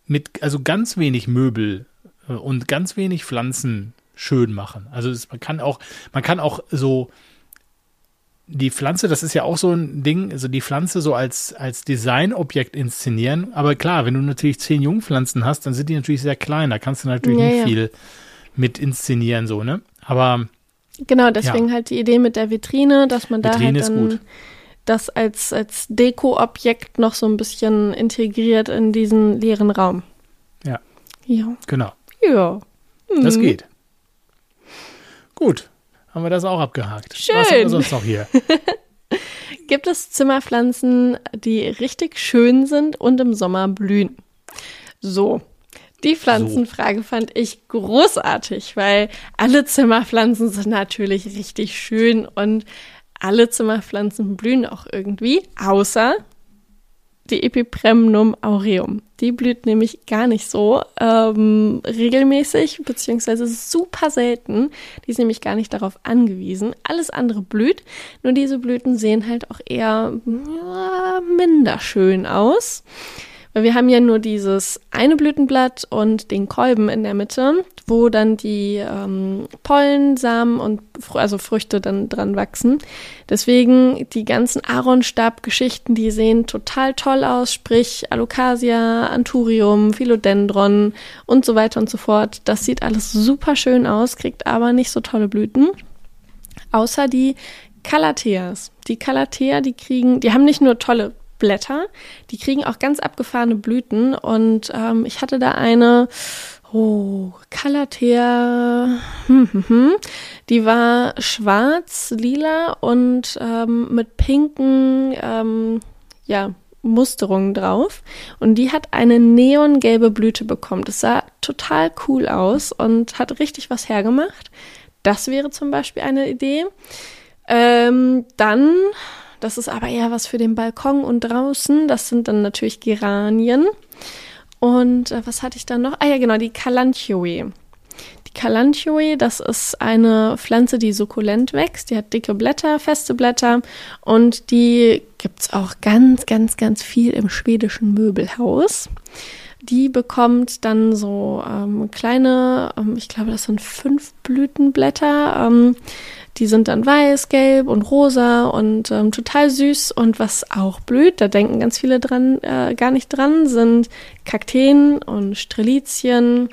mit, also ganz wenig Möbel äh, und ganz wenig Pflanzen schön machen. Also es, man kann auch, man kann auch so die Pflanze, das ist ja auch so ein Ding, also die Pflanze so als, als Designobjekt inszenieren. Aber klar, wenn du natürlich zehn Jungpflanzen hast, dann sind die natürlich sehr klein. Da kannst du natürlich Ja, nicht ja. viel mit inszenieren, so, ne? Aber Genau, deswegen halt die Idee mit der Vitrine, dass man da Vitrine halt ist dann das als, als Deko-Objekt noch so ein bisschen integriert in diesen leeren Raum. Ja. Ja. genau, Ja. das Mhm. geht. Gut, haben wir das auch abgehakt. Was Schön. haben wir sonst noch hier? Gibt es Zimmerpflanzen, die richtig schön sind und im Sommer blühen? So. Die Pflanzenfrage fand ich großartig, weil alle Zimmerpflanzen sind natürlich richtig schön und alle Zimmerpflanzen blühen auch irgendwie, außer die Epipremnum aureum. Die blüht nämlich gar nicht so ähm, regelmäßig, beziehungsweise super selten. Die ist nämlich gar nicht darauf angewiesen. Alles andere blüht, nur diese Blüten sehen halt auch eher ja, minder schön aus. Weil wir haben ja nur dieses eine Blütenblatt und den Kolben in der Mitte, wo dann die ähm, Pollen, Samen und also Früchte dann dran wachsen. Deswegen die ganzen Aaronstab-Geschichten, die sehen total toll aus, sprich Alocasia, Anthurium, Philodendron und so weiter und so fort. Das sieht alles super schön aus, kriegt aber nicht so tolle Blüten. Außer die Calatheas. Die Calathea, die kriegen, die haben nicht nur tolle Blätter, die kriegen auch ganz abgefahrene Blüten. Und ähm, ich hatte da eine, oh, Calathea, hm, hm, hm, die war schwarz, lila und ähm, mit pinken, ähm, ja, Musterungen drauf. Und die hat eine neongelbe Blüte bekommen. Das sah total cool aus und hat richtig was hergemacht. Das wäre zum Beispiel eine Idee. Ähm, dann, das ist aber eher was für den Balkon und draußen. Das sind dann natürlich Geranien. Und äh, was hatte ich dann noch? Ah ja, genau, die Calanthoe. Die Calanthoe, das ist eine Pflanze, die sukkulent wächst. Die hat dicke Blätter, feste Blätter. Und die gibt's auch ganz, ganz, ganz viel im schwedischen Möbelhaus. Die bekommt dann so ähm, kleine, ähm, ich glaube, das sind fünf Blütenblätter. Ähm, die sind dann weiß, gelb und rosa und ähm, total süß. Und was auch blüht, da denken ganz viele dran, äh, gar nicht dran, sind Kakteen und Strelizien.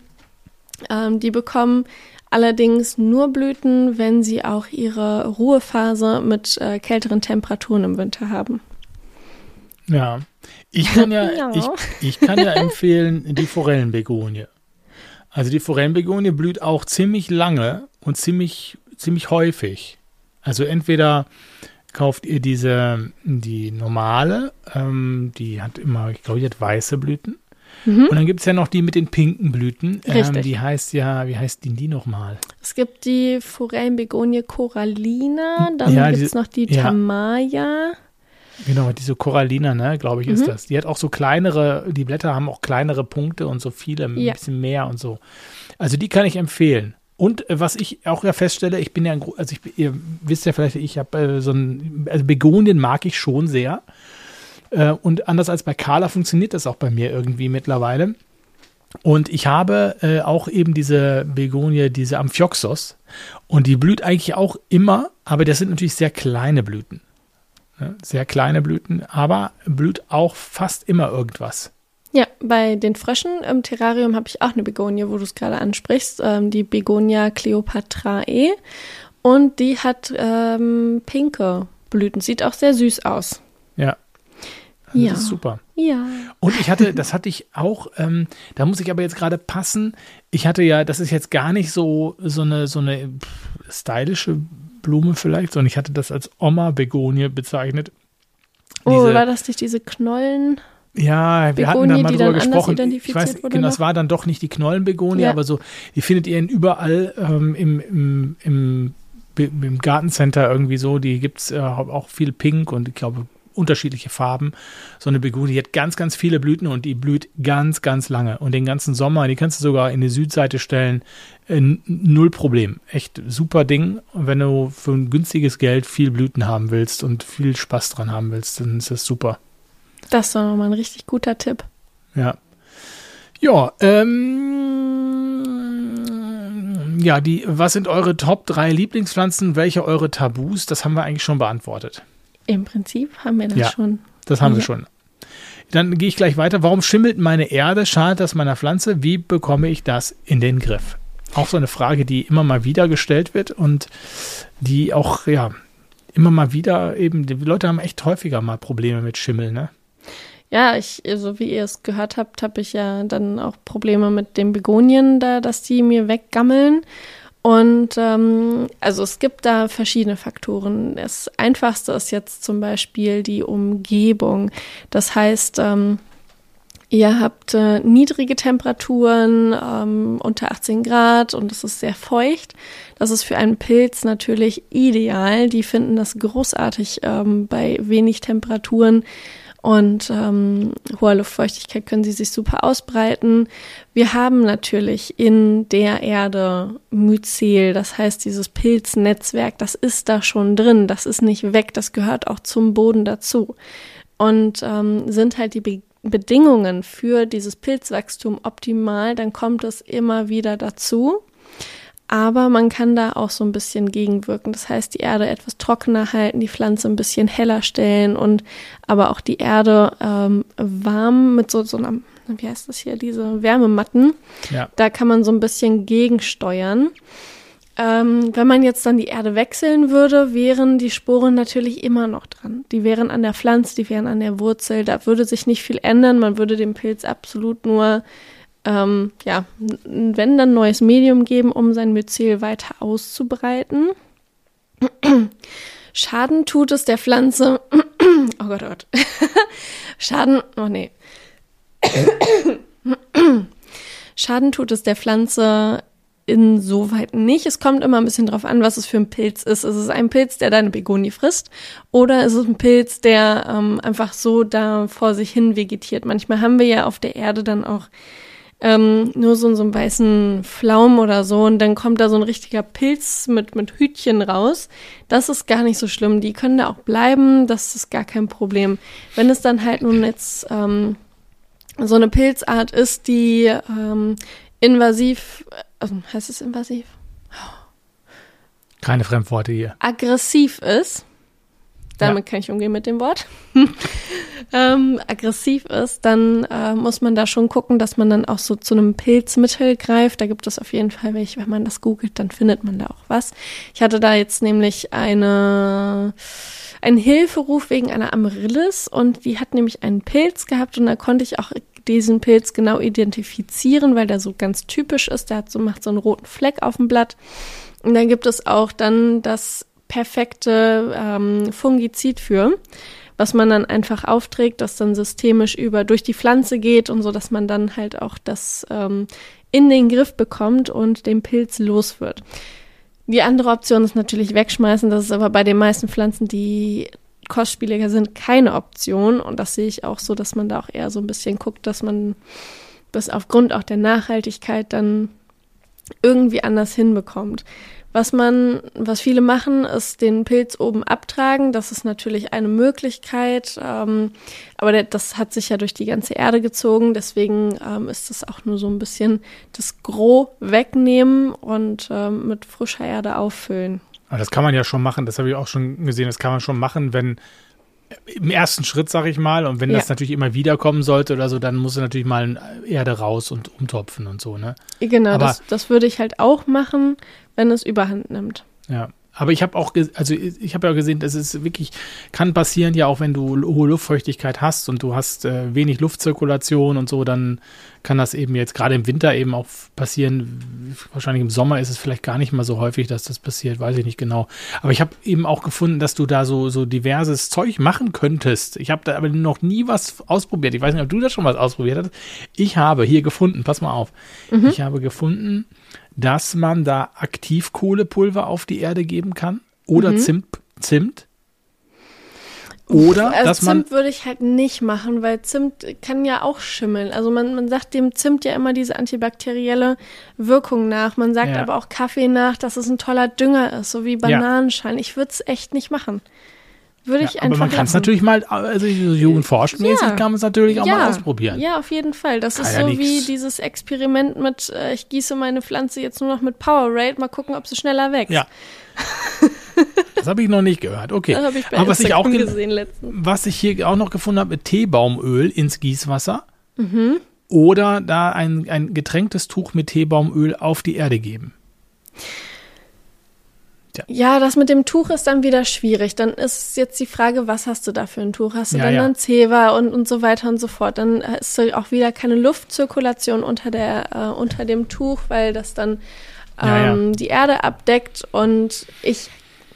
Ähm, die bekommen allerdings nur Blüten, wenn sie auch ihre Ruhephase mit äh, kälteren Temperaturen im Winter haben. Ja. Ich kann ja, Ja. Ich, ich kann ja empfehlen die Forellenbegonie. Also die Forellenbegonie blüht auch ziemlich lange und ziemlich, ziemlich häufig. Also entweder kauft ihr diese, die normale, ähm, die hat immer, ich glaube, die hat weiße Blüten. Und dann gibt es ja noch die mit den pinken Blüten. Ähm, die heißt ja, wie heißt die, die nochmal? Es gibt die Forellenbegonie corallina, dann Ja, gibt es noch die ja. Tamaya. Genau, diese Corallina, ne, glaube ich, ist Mhm. das. Die hat auch so kleinere, die Blätter haben auch kleinere Punkte und so viele, ein Ja. bisschen mehr und so. Also die kann ich empfehlen. Und äh, was ich auch ja feststelle, ich bin ja ein, also ich, ihr wisst ja vielleicht, ich habe äh, so ein, also Begonien mag ich schon sehr. Äh, und anders als bei Carla funktioniert das auch bei mir irgendwie mittlerweile. Und ich habe äh, auch eben diese Begonie, diese Amphioxos. Und die blüht eigentlich auch immer, aber das sind natürlich sehr kleine Blüten. Ne? Sehr kleine Blüten, aber blüht auch fast immer irgendwas. Ja, bei den Fröschen im Terrarium habe ich auch eine Begonie, wo du es gerade ansprichst, ähm, die Begonia cleopatrae. Und die hat ähm, pinke Blüten, sieht auch sehr süß aus. Ja. Also Ja. Das ist super. Ja. Und ich hatte, das hatte ich auch, ähm, da muss ich aber jetzt gerade passen. Ich hatte ja, das ist jetzt gar nicht so, so eine, so eine pff, stylische Blume vielleicht, sondern ich hatte das als Oma-Begonie bezeichnet. Oh, Diese- war das nicht diese Knollen? Ja, wir hatten da mal die drüber gesprochen. Ich weiß, wurde genau, noch? war dann doch nicht die Knollenbegonie, Ja. aber so, die findet ihr in überall ähm, im, im, im, im Gartencenter irgendwie so. Die gibt es äh, auch viel pink und ich glaube unterschiedliche Farben. So eine Begonie, die hat ganz, ganz viele Blüten und die blüht ganz, ganz lange. Und den ganzen Sommer, die kannst du sogar in die Südseite stellen. Äh, null Problem. Echt super Ding. Und wenn du für ein günstiges Geld viel Blüten haben willst und viel Spaß dran haben willst, dann ist das super. Das ist doch nochmal ein richtig guter Tipp. Ja. Ja, ähm, ja, die, was sind eure Top 3 Lieblingspflanzen? Welche eure Tabus? Das haben wir eigentlich schon beantwortet. Im Prinzip haben wir das Ja. schon. Das haben wir Ja. schon. Dann gehe ich gleich weiter. Warum schimmelt meine Erde? Schadet das meiner Pflanze? Wie bekomme ich das in den Griff? auch so eine Frage, die immer mal wieder gestellt wird und die auch, ja, immer mal wieder eben, die Leute haben echt häufiger mal Probleme mit Schimmel, ne? Ja, ich, so wie ihr es gehört habt, habe ich ja dann auch Probleme mit den Begonien da, dass die mir weggammeln. Und ähm, also es gibt da verschiedene Faktoren. Das einfachste ist jetzt zum Beispiel die Umgebung. Das heißt, ähm, ihr habt äh, niedrige Temperaturen ähm, unter 18 Grad und es ist sehr feucht. Das ist für einen Pilz natürlich ideal. Die finden das großartig ähm, bei wenig Temperaturen und ähm, hoher Luftfeuchtigkeit können sie sich super ausbreiten. Wir haben natürlich in der Erde Myzel, das heißt dieses Pilznetzwerk, das ist da schon drin, das ist nicht weg, das gehört auch zum Boden dazu. Und ähm, sind halt die Be Bedingungen für dieses Pilzwachstum optimal, dann kommt es immer wieder dazu aber man kann da auch so ein bisschen gegenwirken. Das heißt, die Erde etwas trockener halten, die Pflanze ein bisschen heller stellen und aber auch die Erde ähm, warm mit so, so einer, wie heißt das hier, diese Wärmematten. Ja. Da kann man so ein bisschen gegensteuern. Ähm, wenn man jetzt dann die Erde wechseln würde, wären die Sporen natürlich immer noch dran. Die wären an der Pflanze, die wären an der Wurzel. Da würde sich nicht viel ändern. Man würde dem Pilz absolut nur ähm, ja, wenn dann neues Medium geben, um sein Myzel weiter auszubreiten. Schaden tut es der Pflanze. oh Gott, oh Gott. Schaden, oh nee. Schaden tut es der Pflanze insoweit nicht. Es kommt immer ein bisschen drauf an, was es für ein Pilz ist. Ist es ein Pilz, der deine Begonie frisst? Oder ist es ein Pilz, der ähm, einfach so da vor sich hin vegetiert? Manchmal haben wir ja auf der Erde dann auch ähm, nur so, so einen weißen Flaum oder so und dann kommt da so ein richtiger Pilz mit, mit Hütchen raus. Das ist gar nicht so schlimm. Die können da auch bleiben, das ist gar kein Problem. Wenn es dann halt nun jetzt ähm, so eine Pilzart ist, die ähm, invasiv, also heißt es invasiv? Keine Fremdworte hier. Aggressiv ist damit ja. kann ich umgehen mit dem Wort, ähm, aggressiv ist, dann äh, muss man da schon gucken, dass man dann auch so zu einem Pilzmittel greift. Da gibt es auf jeden Fall welche, wenn man das googelt, dann findet man da auch was. Ich hatte da jetzt nämlich eine einen Hilferuf wegen einer Amaryllis und die hat nämlich einen Pilz gehabt und da konnte ich auch diesen Pilz genau identifizieren, weil der so ganz typisch ist. Der hat so, macht so einen roten Fleck auf dem Blatt. Und dann gibt es auch dann das perfekte ähm, Fungizid für, was man dann einfach aufträgt, das dann systemisch über durch die Pflanze geht und so, dass man dann halt auch das ähm, in den Griff bekommt und den Pilz los wird. Die andere Option ist natürlich wegschmeißen. Das ist aber bei den meisten Pflanzen, die kostspieliger sind, keine Option. Und das sehe ich auch so, dass man da auch eher so ein bisschen guckt, dass man das aufgrund auch der Nachhaltigkeit dann irgendwie anders hinbekommt. Was man, was viele machen, ist den Pilz oben abtragen. Das ist natürlich eine Möglichkeit, ähm, aber das hat sich ja durch die ganze Erde gezogen. Deswegen ähm, ist es auch nur so ein bisschen das Gros wegnehmen und ähm, mit frischer Erde auffüllen. Aber das kann man ja schon machen. Das habe ich auch schon gesehen. Das kann man schon machen, wenn im ersten Schritt, sag ich mal, und wenn ja. das natürlich immer wieder kommen sollte oder so, dann muss natürlich mal Erde raus und umtopfen und so, ne? Genau, Aber, das, das würde ich halt auch machen, wenn es überhand nimmt. Ja. Aber ich habe auch, also ich habe ja gesehen, das ist wirklich, kann passieren ja auch, wenn du hohe Luftfeuchtigkeit hast und du hast äh, wenig Luftzirkulation und so, dann kann das eben jetzt gerade im Winter eben auch passieren. Wahrscheinlich im Sommer ist es vielleicht gar nicht mal so häufig, dass das passiert, weiß ich nicht genau. Aber ich habe eben auch gefunden, dass du da so, so diverses Zeug machen könntest. Ich habe da aber noch nie was ausprobiert. Ich weiß nicht, ob du da schon was ausprobiert hast. Ich habe hier gefunden, pass mal auf. Mhm. Ich habe gefunden, dass man da Aktivkohlepulver auf die Erde geben kann oder mhm. Zimt, Zimt. Oder also dass man Zimt würde ich halt nicht machen, weil Zimt kann ja auch schimmeln. Also man, man sagt dem Zimt ja immer diese antibakterielle Wirkung nach. Man sagt ja. aber auch Kaffee nach, dass es ein toller Dünger ist, so wie Bananenschalen. Ja. Ich würde es echt nicht machen. Würde ich ja, einfach. Aber man kann es natürlich mal, also jugendforschmäßig ja. kann man es natürlich auch ja. mal ausprobieren. Ja, auf jeden Fall. Das kann ist so wie dieses Experiment mit, äh, ich gieße meine Pflanze jetzt nur noch mit Powerade, mal gucken, ob sie schneller wächst. Ja. das habe ich noch nicht gehört. Okay. Das habe ich bei Aber was ich auch gesehen letztens. Was ich hier auch noch gefunden habe, mit Teebaumöl ins Gießwasser. Mhm. oder da ein, ein getränktes Tuch mit Teebaumöl auf die Erde geben. Ja. ja, das mit dem Tuch ist dann wieder schwierig. Dann ist jetzt die Frage, was hast du da für ein Tuch? Hast du ja, dann ja. ein Zewa und, und so weiter und so fort? Dann ist auch wieder keine Luftzirkulation unter, der, äh, unter dem Tuch, weil das dann ähm, ja, die Erde abdeckt. Und ich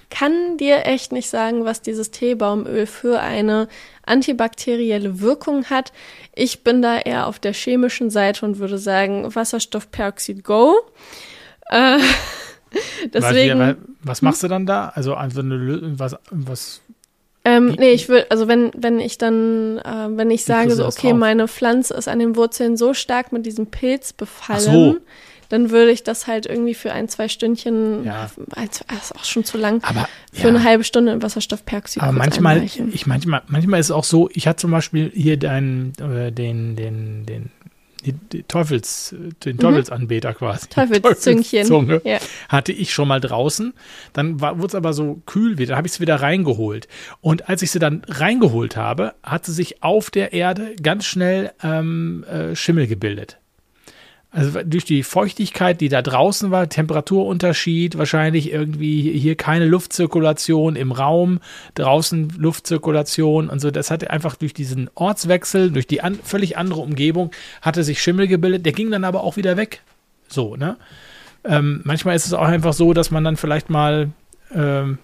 kann dir echt nicht sagen, was dieses Teebaumöl für eine antibakterielle Wirkung hat. Ich bin da eher auf der chemischen Seite und würde sagen, Wasserstoffperoxid Go. Äh, Deswegen. Was, was machst du dann da? Also einfach eine was, was ähm, nee, ich will, also wenn, wenn ich dann, äh, wenn ich sage, so, okay, drauf? meine Pflanze ist an den Wurzeln so stark mit diesem Pilz befallen, so. dann würde ich das halt irgendwie für ein, zwei Stündchen, ja. das ist auch schon zu lang, aber, für ja. eine halbe Stunde in Wasserstoffperoxid. Aber manchmal, ich manchmal, manchmal ist es auch so, ich hatte zum Beispiel hier deinen, äh, den, den, den die, Teufels, den mhm. Teufelsanbeter quasi. Teufelszüngchen. Ja. Hatte ich schon mal draußen. Dann wurde es aber so kühl wieder. Habe ich es wieder reingeholt. Und als ich sie dann reingeholt habe, hat sie sich auf der Erde ganz schnell ähm, äh, Schimmel gebildet. Also durch die Feuchtigkeit, die da draußen war, Temperaturunterschied, wahrscheinlich irgendwie hier keine Luftzirkulation im Raum, draußen Luftzirkulation und so. Das hatte einfach durch diesen Ortswechsel, durch die an, völlig andere Umgebung, hatte sich Schimmel gebildet. Der ging dann aber auch wieder weg. So, ne? Ähm, manchmal ist es auch einfach so, dass man dann vielleicht mal ähm,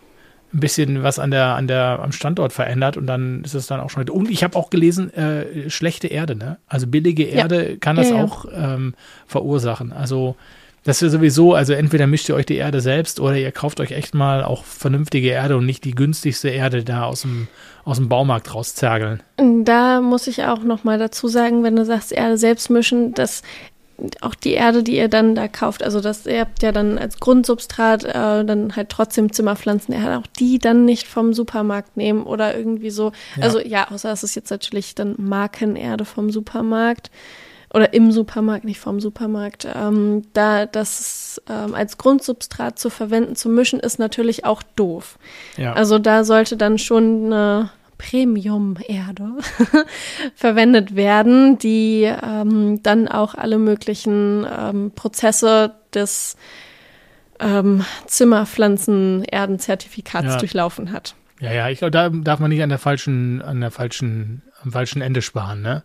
ein bisschen was an der, an der, am Standort verändert und dann ist es dann auch schon. Und ich habe auch gelesen, äh, schlechte Erde, ne? Also billige Erde ja. kann das ja, auch ähm, verursachen. Also das ist sowieso, also entweder mischt ihr euch die Erde selbst oder ihr kauft euch echt mal auch vernünftige Erde und nicht die günstigste Erde da aus dem, aus dem Baumarkt rauszergeln. Da muss ich auch noch mal dazu sagen, wenn du sagst, Erde selbst mischen, das auch die Erde, die ihr dann da kauft, also das, ihr habt ja dann als Grundsubstrat äh, dann halt trotzdem Zimmerpflanzen, er hat auch die dann nicht vom Supermarkt nehmen oder irgendwie so. Ja. Also ja, außer es ist jetzt natürlich dann Markenerde vom Supermarkt oder im Supermarkt, nicht vom Supermarkt. Ähm, da das ähm, als Grundsubstrat zu verwenden, zu mischen, ist natürlich auch doof. Ja. Also da sollte dann schon eine Premium-Erde verwendet werden, die ähm, dann auch alle möglichen ähm, Prozesse des ähm, Zimmerpflanzen-Erdenzertifikats ja. durchlaufen hat. Ja, ja, ich glaube, da darf man nicht an der falschen, an der falschen, am falschen Ende sparen, ne?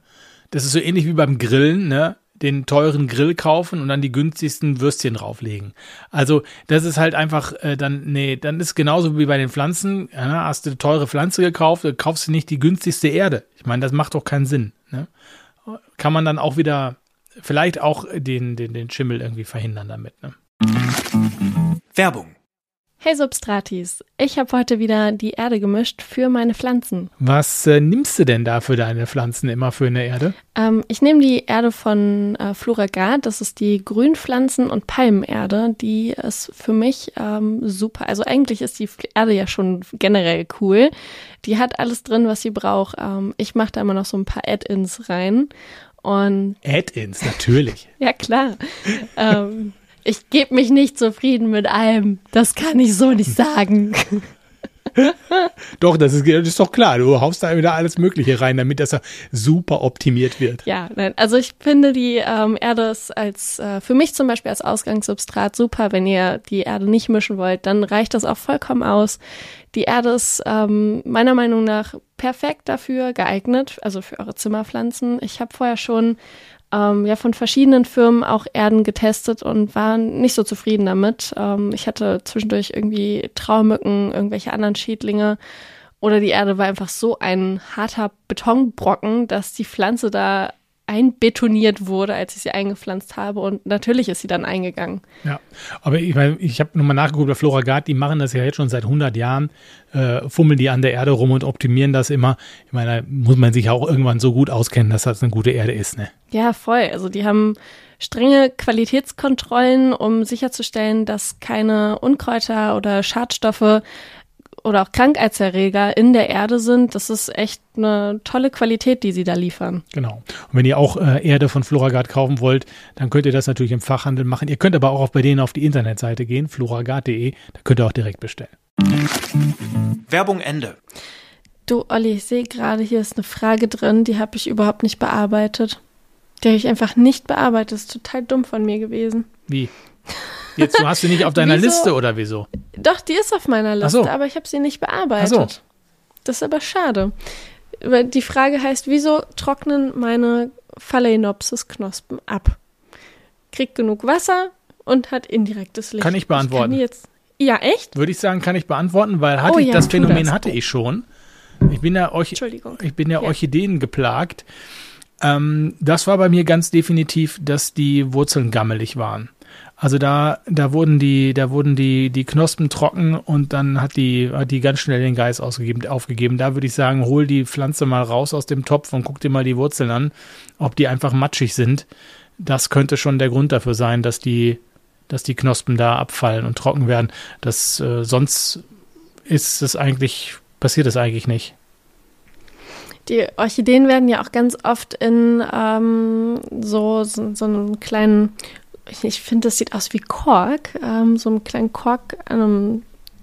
Das ist so ähnlich wie beim Grillen, ne? Den teuren Grill kaufen und dann die günstigsten Würstchen drauflegen. Also das ist halt einfach äh, dann, nee, dann ist genauso wie bei den Pflanzen, ja, hast du teure Pflanze gekauft, kaufst du nicht die günstigste Erde. Ich meine, das macht doch keinen Sinn. Ne? Kann man dann auch wieder vielleicht auch den, den, den Schimmel irgendwie verhindern damit. Ne? Werbung Hey Substratis, ich habe heute wieder die Erde gemischt für meine Pflanzen. Was äh, nimmst du denn da für deine Pflanzen immer für eine Erde? Ähm, ich nehme die Erde von äh, Floragat, das ist die Grünpflanzen- und Palmenerde. Die ist für mich ähm, super. Also eigentlich ist die Erde ja schon generell cool. Die hat alles drin, was sie braucht. Ähm, ich mache da immer noch so ein paar Add-ins rein. Add-ins, natürlich. ja, klar. ähm, ich gebe mich nicht zufrieden mit allem. Das kann ich so nicht sagen. doch, das ist, das ist doch klar. Du haust da wieder alles Mögliche rein, damit das super optimiert wird. Ja, nein, also ich finde die ähm, Erde ist als äh, für mich zum Beispiel als Ausgangssubstrat super. Wenn ihr die Erde nicht mischen wollt, dann reicht das auch vollkommen aus. Die Erde ist ähm, meiner Meinung nach perfekt dafür geeignet, also für eure Zimmerpflanzen. Ich habe vorher schon ähm, ja von verschiedenen Firmen auch Erden getestet und war nicht so zufrieden damit. Ähm, ich hatte zwischendurch irgendwie Traumücken, irgendwelche anderen Schädlinge oder die Erde war einfach so ein harter Betonbrocken, dass die Pflanze da einbetoniert wurde, als ich sie eingepflanzt habe. Und natürlich ist sie dann eingegangen. Ja, aber ich, ich habe nochmal nachgeguckt bei Floragard, die machen das ja jetzt schon seit 100 Jahren, äh, fummeln die an der Erde rum und optimieren das immer. Ich meine, da muss man sich auch irgendwann so gut auskennen, dass das eine gute Erde ist, ne? Ja, voll. Also die haben strenge Qualitätskontrollen, um sicherzustellen, dass keine Unkräuter oder Schadstoffe oder auch Krankheitserreger in der Erde sind, das ist echt eine tolle Qualität, die sie da liefern. Genau. Und wenn ihr auch äh, Erde von Floragard kaufen wollt, dann könnt ihr das natürlich im Fachhandel machen. Ihr könnt aber auch bei denen auf die Internetseite gehen, floragard.de, da könnt ihr auch direkt bestellen. Werbung Ende. Du, Olli, ich sehe gerade, hier ist eine Frage drin, die habe ich überhaupt nicht bearbeitet. Die habe ich einfach nicht bearbeitet. Das ist total dumm von mir gewesen. Wie? Jetzt, du hast sie nicht auf deiner Wieso? Liste oder wieso? Doch, die ist auf meiner Liste, so. aber ich habe sie nicht bearbeitet. So. Das ist aber schade. Die Frage heißt, wieso trocknen meine Phalaenopsis-Knospen ab? Kriegt genug Wasser und hat indirektes Licht. Kann ich beantworten. kann die jetzt, ja, echt? Würde ich sagen, kann ich beantworten, weil hatte Oh ich, ja, das Phänomen das. hatte ich schon. Ich bin ja, Orch ich bin ja, Ja. Orchideen geplagt. Ähm, das war bei mir ganz definitiv, dass die Wurzeln gammelig waren. Also da, da wurden die, da wurden die, die Knospen trocken und dann hat die, hat die ganz schnell den Geist ausgegeben, aufgegeben. Da würde ich sagen, hol die Pflanze mal raus aus dem Topf und guck dir mal die Wurzeln an, ob die einfach matschig sind. Das könnte schon der Grund dafür sein, dass die, dass die Knospen da abfallen und trocken werden. Das, äh, sonst ist es eigentlich, passiert es eigentlich nicht. Die Orchideen werden ja auch ganz oft in ähm, so, so, so einem kleinen, ich- ich finde, das sieht aus wie Kork, ähm, so einem kleinen Kork an einem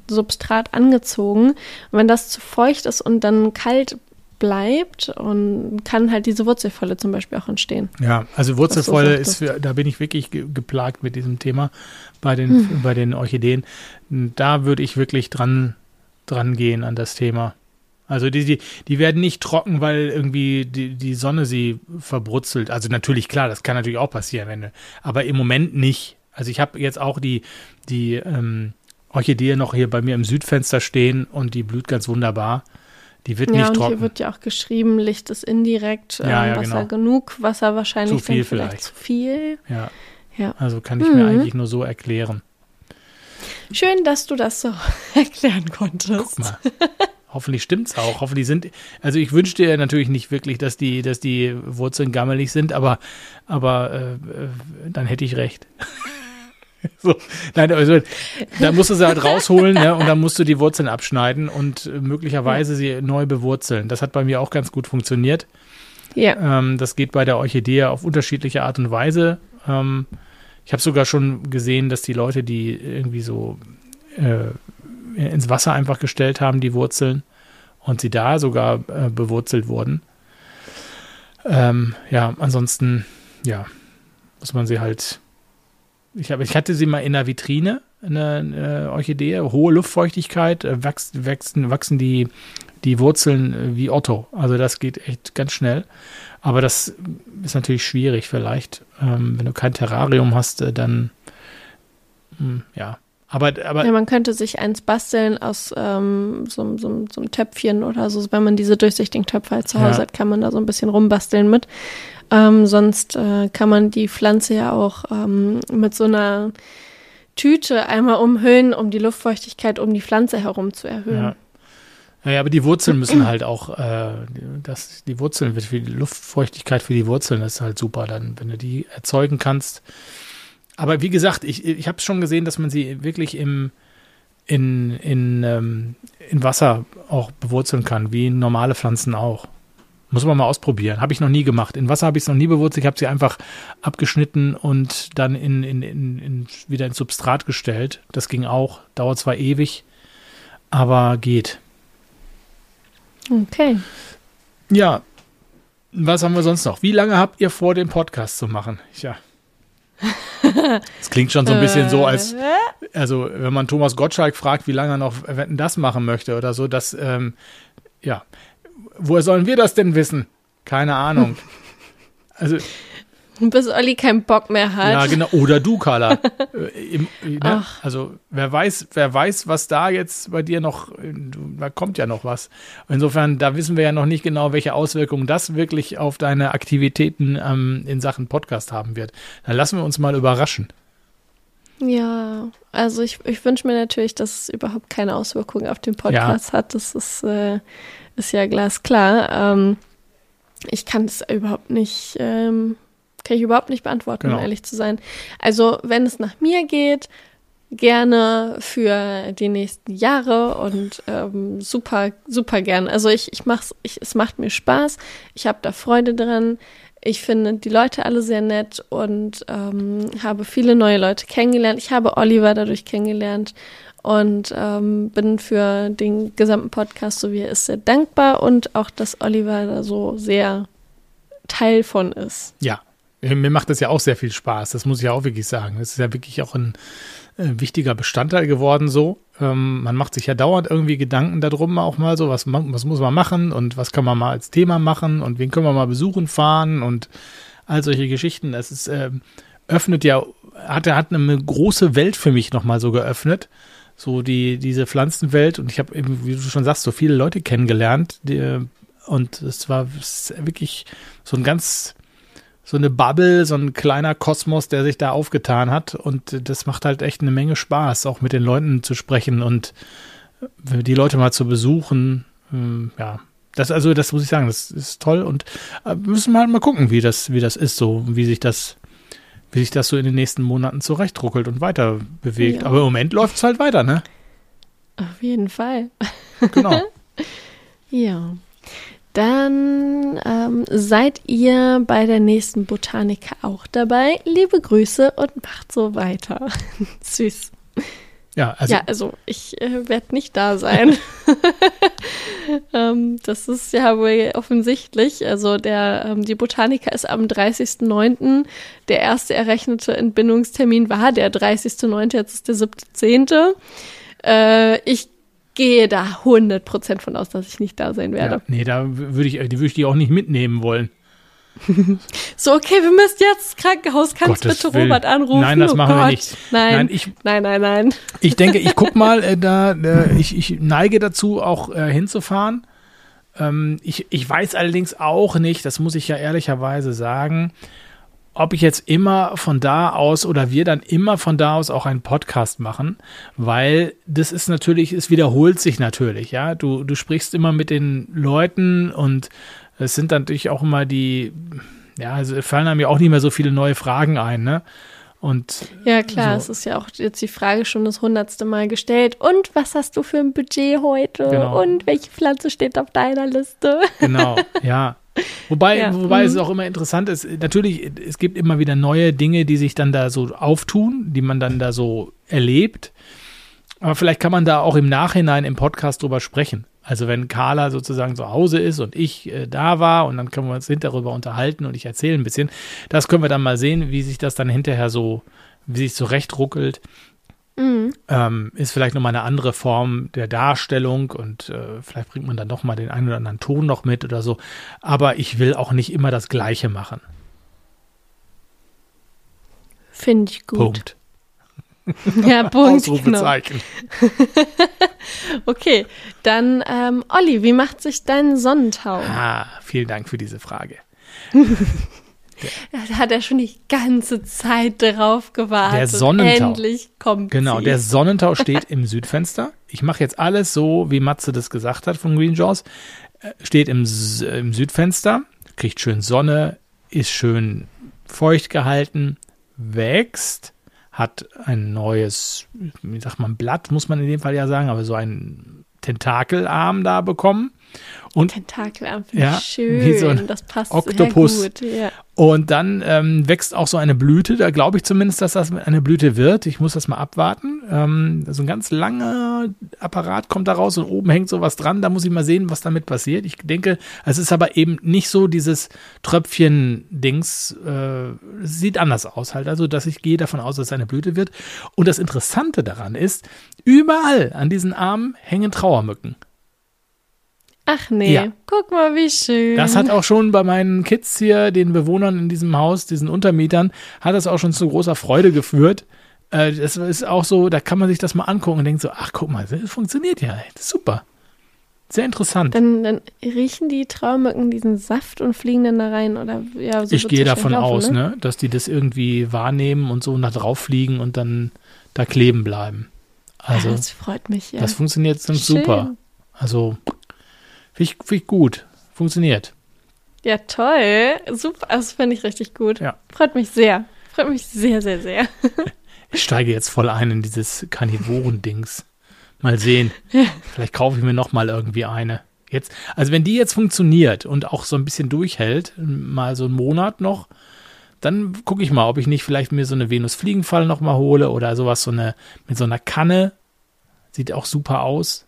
Substrat angezogen. Und wenn das zu feucht ist und dann kalt bleibt, und kann halt diese Wurzelfalle zum Beispiel auch entstehen. Ja, also Wurzelfäule ist, für, da bin ich wirklich ge geplagt mit diesem Thema bei den, bei den Orchideen. Da würde ich wirklich dran, dran gehen an das Thema. Also die, die, die werden nicht trocken, weil irgendwie die, die Sonne sie verbrutzelt. Also natürlich, klar, das kann natürlich auch passieren, wenn, aber im Moment nicht. Also ich habe jetzt auch die, die ähm, Orchidee noch hier bei mir im Südfenster stehen und die blüht ganz wunderbar. Die wird ja, nicht und trocken. hier wird ja auch geschrieben, Licht ist indirekt, ähm, Ja, ja, Wasser genau. genug, Wasser wahrscheinlich Zu viel vielleicht, vielleicht. zu viel. ja, Ja. also kann ich mir Mhm. eigentlich nur so erklären. Schön, dass du das so erklären konntest. Guck mal. Hoffentlich stimmt's auch. Hoffentlich sind, also ich wünschte ja natürlich nicht wirklich, dass die, dass die Wurzeln gammelig sind, aber, aber äh, äh, dann hätte ich recht. so, nein, also da musst du sie halt rausholen ne, und dann musst du die Wurzeln abschneiden und möglicherweise sie neu bewurzeln. Das hat bei mir auch ganz gut funktioniert. Ja. Ähm, das geht bei der Orchidee auf unterschiedliche Art und Weise. Ähm, ich habe sogar schon gesehen, dass die Leute, die irgendwie so äh, ins Wasser einfach gestellt haben, die Wurzeln, und sie da sogar äh, bewurzelt wurden. Ähm, ja, ansonsten, ja, muss man sie halt. Ich, hab, ich hatte sie mal in der Vitrine, eine, eine Orchidee, hohe Luftfeuchtigkeit, äh, wächst, wachsen, wachsen die, die Wurzeln äh, wie Otto. Also das geht echt ganz schnell. Aber das ist natürlich schwierig vielleicht. Ähm, wenn du kein Terrarium hast, äh, dann hm, ja. Aber, aber ja, man könnte sich eins basteln aus ähm, so, so, so einem Töpfchen oder so. Wenn man diese durchsichtigen Töpfe halt zu Hause Ja. hat, kann man da so ein bisschen rumbasteln mit. Ähm, sonst äh, kann man die Pflanze ja auch ähm, mit so einer Tüte einmal umhüllen, um die Luftfeuchtigkeit um die Pflanze herum zu erhöhen. Ja. Naja, aber die Wurzeln müssen halt auch, äh, das, die Wurzeln, für die Luftfeuchtigkeit für die Wurzeln ist halt super, dann, wenn du die erzeugen kannst. Aber wie gesagt, ich, ich habe schon gesehen, dass man sie wirklich im, in, in, ähm, in Wasser auch bewurzeln kann, wie normale Pflanzen auch. Muss man mal ausprobieren. Habe ich noch nie gemacht. In Wasser habe ich es noch nie bewurzelt. Ich habe sie einfach abgeschnitten und dann in, in, in, in, wieder ins Substrat gestellt. Das ging auch. Dauert zwar ewig, aber geht. Okay. Ja, was haben wir sonst noch? Wie lange habt ihr vor, den Podcast zu machen? Ja. Es klingt schon so ein bisschen so, als, Äh, also wenn man Thomas Gottschalk fragt, wie lange er noch Wetten das machen möchte oder so, das, ähm, ja. Woher sollen wir das denn wissen? Keine Ahnung. Also, bis Olli keinen Bock mehr hat. ja, genau. Oder du, Carla. Äh, im, ne? Ach. Also, wer weiß, wer weiß, was da jetzt bei dir noch, äh, da kommt ja noch was. Insofern, da wissen wir ja noch nicht genau, welche Auswirkungen das wirklich auf deine Aktivitäten ähm, in Sachen Podcast haben wird. Dann lassen wir uns mal überraschen. Ja, also ich, ich wünsche mir natürlich, dass es überhaupt keine Auswirkungen auf den Podcast hat. Das ist, äh, ist ja glasklar. Ähm, ich kann es überhaupt nicht, ähm, kann ich überhaupt nicht beantworten, Genau. um ehrlich zu sein. Also, wenn es nach mir geht, gerne für die nächsten Jahre und ähm, super, super gern. Also ich, ich mach's, ich, es macht mir Spaß, ich habe da Freude dran. Ich finde die Leute alle sehr nett und ähm, habe viele neue Leute kennengelernt. Ich habe Oliver dadurch kennengelernt und ähm, bin für den gesamten Podcast, so wie er ist, sehr dankbar und auch, dass Oliver da so sehr Teil von ist. Ja, Mir macht das ja auch sehr viel Spaß, das muss ich ja auch wirklich sagen. Das ist ja wirklich auch ein äh, wichtiger Bestandteil geworden so. Ähm, man macht sich ja dauernd irgendwie Gedanken darum auch mal so, was, was muss man machen und was kann man mal als Thema machen und wen können wir mal besuchen fahren und all solche Geschichten. Das ist, äh, öffnet ja, hat, hat eine große Welt für mich nochmal so geöffnet. So die, diese Pflanzenwelt und ich habe eben, wie du schon sagst, so viele Leute kennengelernt die, und es war wirklich so ein ganz so eine Bubble, so ein kleiner Kosmos, der sich da aufgetan hat. Und das macht halt echt eine Menge Spaß, auch mit den Leuten zu sprechen und die Leute mal zu besuchen. Ähm, ja, das also, das muss ich sagen, das ist toll und äh, müssen wir halt mal gucken, wie das, wie das ist, so wie sich das, wie sich das so in den nächsten Monaten zurechtruckelt und weiter bewegt. Ja. Aber im Moment läuft es halt weiter, ne? Auf jeden Fall. Genau. ja. Dann ähm, seid ihr bei der nächsten Botanika auch dabei. Liebe Grüße und macht so weiter. Süß. Ja, also, ja, also ich äh, werde nicht da sein. ähm, das ist ja wohl offensichtlich. Also der, ähm, die Botanika ist am 30.09. Der erste errechnete Entbindungstermin war der 30.09. Jetzt ist der 7.10. Äh, ich gehe da 100% von aus, dass ich nicht da sein werde. Ja, nee, da würde ich, die würde ich die auch nicht mitnehmen wollen. so, okay, wir müssen jetzt Krankenhaus. Kannst Gottes bitte Willen. Robert anrufen? Nein, das oh machen Gott. wir nicht. Nein, nein, ich, nein, nein, nein. Ich denke, ich guck mal, äh, da, äh, ich, ich neige dazu, auch äh, hinzufahren. Ähm, ich, ich weiß allerdings auch nicht, das muss ich ja ehrlicherweise sagen, ob ich jetzt immer von da aus oder wir dann immer von da aus auch einen Podcast machen, weil das ist natürlich, es wiederholt sich natürlich, ja. Du, du sprichst immer mit den Leuten und es sind natürlich auch immer die, ja, also fallen einem ja auch nicht mehr so viele neue Fragen ein, ne? Und ja, klar, so. es ist ja auch jetzt die Frage schon das hundertste Mal gestellt. Und was hast du für ein Budget heute? Genau. Und welche Pflanze steht auf deiner Liste? Genau, ja. Wobei, ja. wobei mhm. es auch immer interessant ist, natürlich, es gibt immer wieder neue Dinge, die sich dann da so auftun, die man dann da so erlebt. Aber vielleicht kann man da auch im Nachhinein im Podcast drüber sprechen. Also wenn Carla sozusagen zu Hause ist und ich äh, da war und dann können wir uns hinterher darüber unterhalten und ich erzähle ein bisschen. Das können wir dann mal sehen, wie sich das dann hinterher so, wie sich zurechtruckelt. Mhm. Ähm, ist vielleicht nochmal eine andere Form der Darstellung und äh, vielleicht bringt man dann doch mal den einen oder anderen Ton noch mit oder so. Aber ich will auch nicht immer das Gleiche machen. Finde ich gut. Punkt. Ja, Punkt. Ausrufezeichen. Genau. okay, dann ähm, Olli, wie macht sich dein Sonnentau? Ah, vielen Dank für diese Frage. Da hat er schon die ganze Zeit drauf gewartet. Der Sonnentau. Endlich kommt Genau, sie. der Sonnentau steht im Südfenster. Ich mache jetzt alles so, wie Matze das gesagt hat von Green Jaws. Äh, steht im, im Südfenster, kriegt schön Sonne, ist schön feucht gehalten, wächst, hat ein neues, wie sagt man, Blatt, muss man in dem Fall ja sagen, aber so ein Tentakelarm da bekommen. Und Tentakelarm finde ja, schön. Wie so ein das passt Oktopus. sehr gut. Ja. Und dann ähm, wächst auch so eine Blüte. Da glaube ich zumindest, dass das eine Blüte wird. Ich muss das mal abwarten. Ähm, so ein ganz langer Apparat kommt da raus und oben hängt sowas dran. Da muss ich mal sehen, was damit passiert. Ich denke, es ist aber eben nicht so dieses Tröpfchen-Dings. Äh, sieht anders aus halt. Also, dass ich gehe davon aus, dass es eine Blüte wird. Und das Interessante daran ist, überall an diesen Armen hängen Trauermücken. Ach nee, ja. guck mal, wie schön. Das hat auch schon bei meinen Kids hier, den Bewohnern in diesem Haus, diesen Untermietern, hat das auch schon zu großer Freude geführt. Äh, das ist auch so, da kann man sich das mal angucken und denkt so, ach guck mal, das funktioniert ja, das ist super. Sehr interessant. Dann, dann riechen die Traumücken diesen Saft und fliegen dann da rein oder ja, so Ich gehe davon laufen, aus, ne? ne? dass die das irgendwie wahrnehmen und so nach drauf fliegen und dann da kleben bleiben. Also, ja, das freut mich, ja. Das funktioniert dann super. Also, Finde ich, find ich gut. Funktioniert. Ja, toll. Super. Das finde ich richtig gut. Ja. Freut mich sehr. Freut mich sehr, sehr, sehr. ich steige jetzt voll ein in dieses Karnivoren-Dings. Mal sehen. Vielleicht kaufe ich mir noch mal irgendwie eine. Jetzt, also wenn die jetzt funktioniert und auch so ein bisschen durchhält, mal so einen Monat noch, dann gucke ich mal, ob ich nicht vielleicht mir so eine Venus-Fliegenfall noch mal hole oder sowas, so eine, mit so einer Kanne. Sieht auch super aus.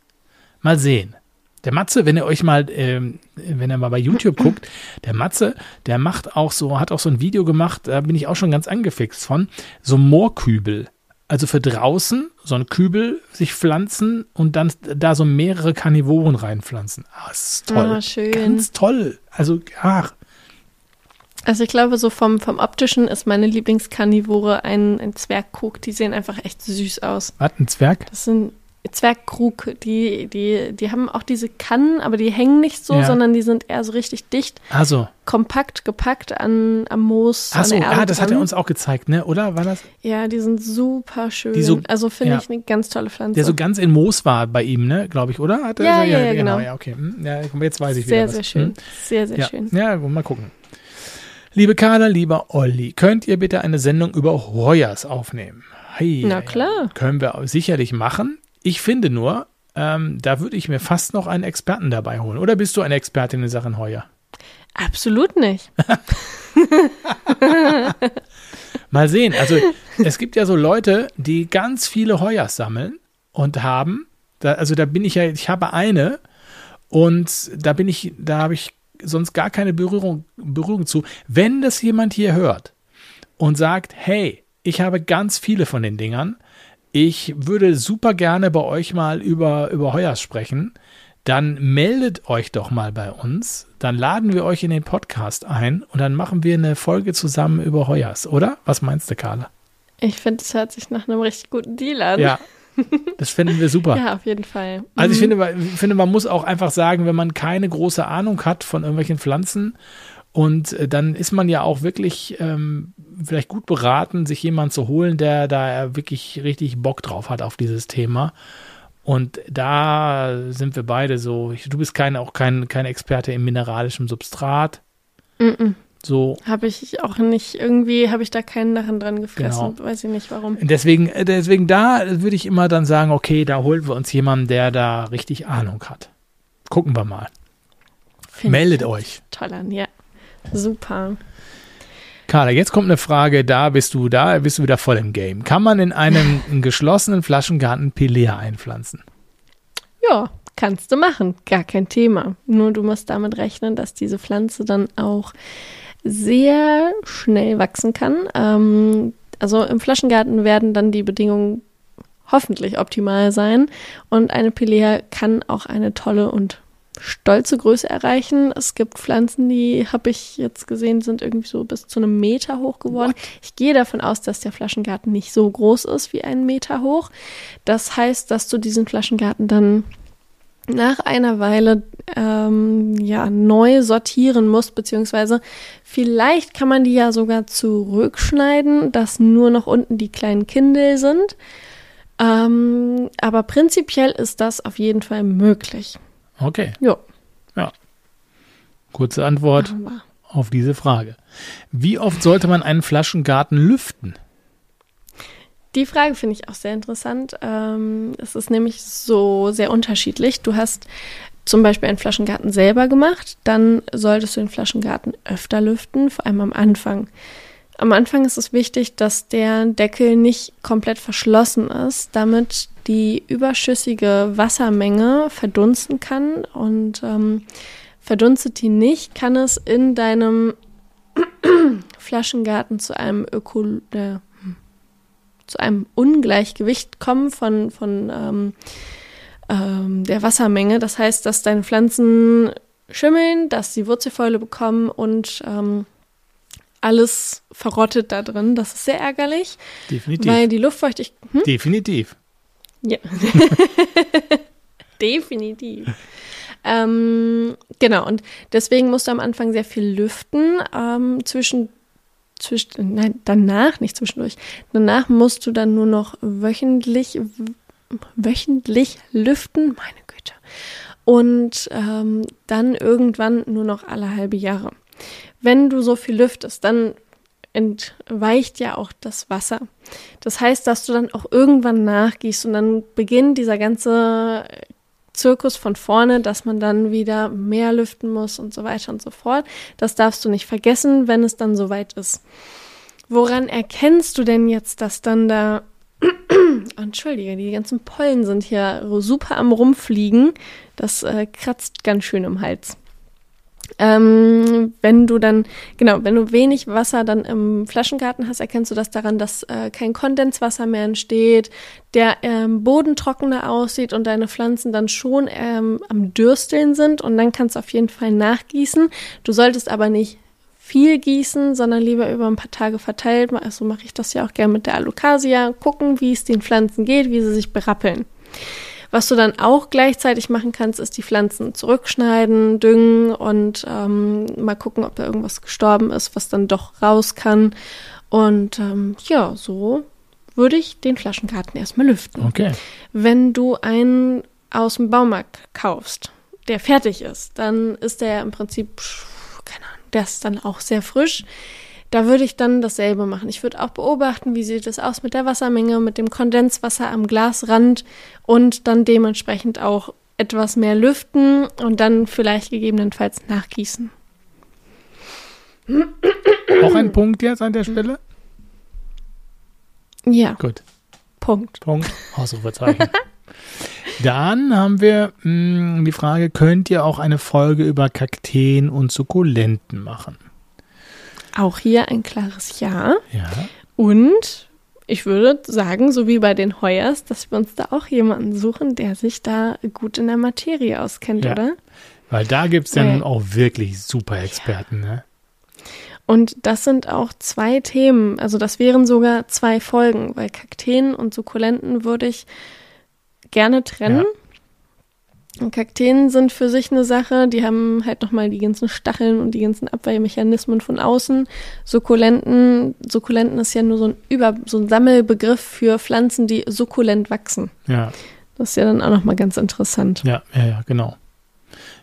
Mal sehen. Der Matze, wenn ihr euch mal, ähm, wenn ihr mal bei YouTube guckt, der Matze, der macht auch so, hat auch so ein Video gemacht, da bin ich auch schon ganz angefixt von, so Moorkübel. Also für draußen so ein Kübel sich pflanzen und dann da so mehrere Karnivoren reinpflanzen. Ah, das ist toll. Ah, schön. Ganz toll. Also, ach, Also ich glaube, so vom, vom optischen ist meine Lieblingskarnivore ein, ein Zwergkrug. Die sehen einfach echt süß aus. was, ein Zwerg? Das sind Zwergkrug, die, die, die haben auch diese Kannen, aber die hängen nicht so, Ja. sondern die sind eher so richtig dicht, Also, kompakt gepackt an, am Moos. ach so, an der Erde ah, das hat er uns auch gezeigt, ne? Oder war das? Ja, die sind super schön. So- also finde ja. ich eine ganz tolle Pflanze. Der so ganz in Moos war bei ihm, ne? Glaube ich, oder? Hat er- Ja, ja, ja, genau. Ja, okay. Hm, Ja, jetzt weiß ich sehr, wieder was. sehr schön. Hm? Sehr, sehr ja. schön. Ja, mal gucken. Liebe Carla, lieber Olli, könnt ihr bitte eine Sendung über Hoyers aufnehmen? Hey, Na klar. Können wir sicherlich machen. Ich finde nur, ähm, da würde ich mir fast noch einen Experten dabei holen. Oder bist du eine Expertin in Sachen Heuer? Absolut nicht. Mal sehen. Also es gibt ja so Leute, die ganz viele Heuers sammeln und haben. Da, also da bin ich ja, ich habe eine und da bin ich, da habe ich sonst gar keine Berührung, Berührung zu. Wenn das jemand hier hört und sagt, hey, ich habe ganz viele von den Dingern, ich würde super gerne bei euch mal über, über Heuers sprechen, dann meldet euch doch mal bei uns. Dann laden wir euch in den Podcast ein und dann machen wir eine Folge zusammen über Heuers, oder? Was meinst du, Carla? Ich finde, es hört sich nach einem richtig guten Deal an. Ja, das finden wir super. Ja, auf jeden Fall. Also ich Mhm. finde, ich finde, man muss auch einfach sagen, wenn man keine große Ahnung hat von irgendwelchen Pflanzen und äh, dann ist man ja auch wirklich ähm, vielleicht gut beraten, sich jemanden zu holen, der da wirklich richtig Bock drauf hat auf dieses Thema. Und da sind wir beide so. Du bist kein, auch kein, kein Experte im mineralischen Substrat. Mhm. So. Habe ich auch nicht, irgendwie habe ich da keinen Narren dran gefressen. Genau. Weiß ich nicht warum. Deswegen, äh, deswegen da würde ich immer dann sagen, okay, da holen wir uns jemanden, der da richtig Ahnung hat. Gucken wir mal. Find Meldet euch. Toll an, ja. Super. Carla, jetzt kommt eine Frage, da bist du, da bist du wieder voll im Game. Kann man in einem geschlossenen Flaschengarten Pilea einpflanzen? Ja, kannst du machen. Gar kein Thema. Nur du musst damit rechnen, dass diese Pflanze dann auch sehr schnell wachsen kann. Ähm, also im Flaschengarten werden dann die Bedingungen hoffentlich optimal sein. Und eine Pilea kann auch eine tolle und stolze Größe erreichen. Es gibt Pflanzen, die habe ich jetzt gesehen, sind irgendwie so bis zu einem Meter hoch geworden. Ich gehe davon aus, dass der Flaschengarten nicht so groß ist wie einen Meter hoch. Das heißt, dass du diesen Flaschengarten dann nach einer Weile ähm, ja neu sortieren musst, beziehungsweise vielleicht kann man die ja sogar zurückschneiden, dass nur noch unten die kleinen Kindel sind. Ähm, aber prinzipiell ist das auf jeden Fall möglich. Okay, Jo. kurze Antwort auf diese Frage. Wie oft sollte man einen Flaschengarten lüften? Die Frage finde ich auch sehr interessant. Ähm, es ist nämlich so sehr unterschiedlich. Du hast zum Beispiel einen Flaschengarten selber gemacht, dann solltest du den Flaschengarten öfter lüften, vor allem am Anfang. Am Anfang ist es wichtig, dass der Deckel nicht komplett verschlossen ist, damit die überschüssige Wassermenge verdunsten kann. Und ähm, verdunstet die nicht, kann es in deinem Flaschengarten zu einem Öko äh, zu einem Ungleichgewicht kommen von, von ähm, ähm, der Wassermenge. Das heißt, dass deine Pflanzen schimmeln, dass sie Wurzelfäule bekommen und ähm, alles verrottet da drin. Das ist sehr ärgerlich, Definitiv. weil die Luftfeuchtigkeit. Hm? Definitiv. Ja. Definitiv. Ähm, genau, und deswegen musst du am Anfang sehr viel lüften. Ähm, zwischen, zwischen, nein, danach, nicht zwischendurch. Danach musst du dann nur noch wöchentlich, wöchentlich lüften. Meine Güte. Und ähm, dann irgendwann nur noch alle halbe Jahre. Wenn du so viel lüftest, dann entweicht ja auch das Wasser. Das heißt, dass du dann auch irgendwann nachgießt und dann beginnt dieser ganze Zirkus von vorne, dass man dann wieder mehr lüften muss und so weiter und so fort. Das darfst du nicht vergessen, wenn es dann soweit ist. Woran erkennst du denn jetzt, dass dann da, entschuldige, die ganzen Pollen sind hier super am Rumfliegen. Das äh, kratzt ganz schön im Hals. Ähm, wenn du dann, genau, wenn du wenig Wasser dann im Flaschengarten hast, erkennst du das daran, dass äh, kein Kondenswasser mehr entsteht, der ähm, Boden trockener aussieht und deine Pflanzen dann schon ähm, am Dürsteln sind und dann kannst du auf jeden Fall nachgießen. Du solltest aber nicht viel gießen, sondern lieber über ein paar Tage verteilt. Also mache ich das ja auch gerne mit der Alocasia. Gucken, wie es den Pflanzen geht, wie sie sich berappeln. Was du dann auch gleichzeitig machen kannst, ist die Pflanzen zurückschneiden, düngen und ähm, mal gucken, ob da irgendwas gestorben ist, was dann doch raus kann. Und ähm, ja, so würde ich den Flaschengarten erstmal lüften. Okay. Wenn du einen aus dem Baumarkt kaufst, der fertig ist, dann ist der im Prinzip, keine Ahnung, der ist dann auch sehr frisch. Da würde ich dann dasselbe machen. Ich würde auch beobachten, wie sieht es aus mit der Wassermenge, mit dem Kondenswasser am Glasrand und dann dementsprechend auch etwas mehr lüften und dann vielleicht gegebenenfalls nachgießen. Auch ein Punkt jetzt an der Stelle? Ja, Gut. Punkt. Punkt. Ausrufezeichen. Dann haben wir mh, die Frage, könnt ihr auch eine Folge über Kakteen und Sukkulenten machen? Auch hier ein klares Ja. Ja. Und ich würde sagen, so wie bei den Heuers, dass wir uns da auch jemanden suchen, der sich da gut in der Materie auskennt, Ja. oder? Weil da gibt es dann Weil- auch wirklich super Experten, ne? Und das sind auch zwei Themen, also das wären sogar zwei Folgen, weil Kakteen und Sukkulenten würde ich gerne trennen. Und Kakteen sind für sich eine Sache, die haben halt nochmal die ganzen Stacheln und die ganzen Abwehrmechanismen von außen. Sukkulenten, Sukkulenten ist ja nur so ein Über, so ein Sammelbegriff für Pflanzen, die sukkulent wachsen. Ja, Das ist ja dann auch nochmal ganz interessant. ja, ja, ja, genau.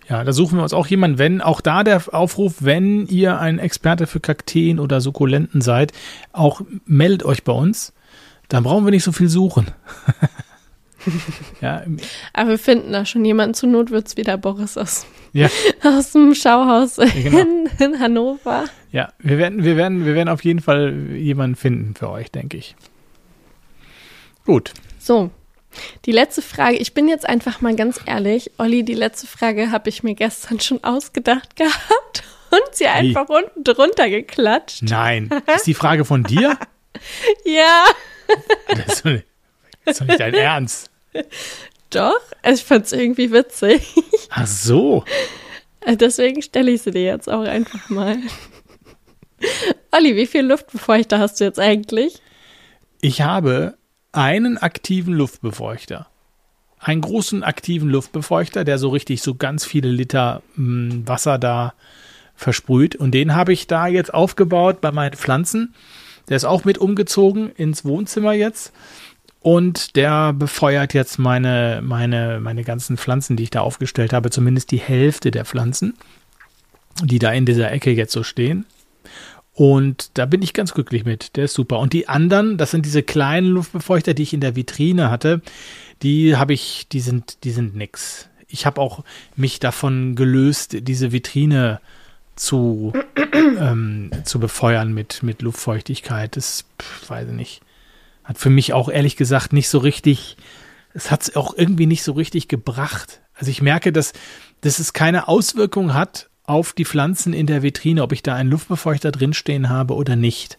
Ja, da suchen wir uns auch jemanden, wenn, auch da der Aufruf, wenn ihr ein Experte für Kakteen oder Sukkulenten seid, auch meldet euch bei uns. Dann brauchen wir nicht so viel suchen. ja, Aber wir finden da schon jemanden. Zur Not wird's wieder Boris aus, ja, aus dem Schauhaus genau. in, in Hannover. ja, wir werden, wir werden, wir werden auf jeden Fall jemanden finden für euch, denke ich. Gut. So, die letzte Frage. Ich bin jetzt einfach mal ganz ehrlich. Olli, die letzte Frage habe ich mir gestern schon ausgedacht gehabt und sie einfach unten drunter geklatscht. Nein. Ist die Frage von dir? Ja, das ist doch nicht dein Ernst. doch. Ich fand es irgendwie witzig. Ach so. Deswegen stelle ich sie dir jetzt auch einfach mal. Olli, wie viel Luftbefeuchter hast du jetzt eigentlich? Ich habe einen aktiven Luftbefeuchter. Einen großen aktiven Luftbefeuchter, der so richtig so ganz viele Liter mh, Wasser da versprüht. Und den habe ich da jetzt aufgebaut bei meinen Pflanzen. Der ist auch mit umgezogen ins Wohnzimmer jetzt. Und der befeuert jetzt meine, meine, meine ganzen Pflanzen, die ich da aufgestellt habe, zumindest die Hälfte der Pflanzen, die da in dieser Ecke jetzt so stehen. Und da bin ich ganz glücklich mit. Der ist super. Und die anderen, das sind diese kleinen Luftbefeuchter, die ich in der Vitrine hatte, die habe ich, die sind, die sind nix. Ich habe auch mich davon gelöst, diese Vitrine zu, ähm, zu befeuern mit, mit Luftfeuchtigkeit. Das, pf, weiß ich nicht. Hat für mich auch ehrlich gesagt nicht so richtig, es hat es auch irgendwie nicht so richtig gebracht. Also ich merke, dass, dass es keine Auswirkung hat auf die Pflanzen in der Vitrine, ob ich da einen Luftbefeuchter drinstehen habe oder nicht.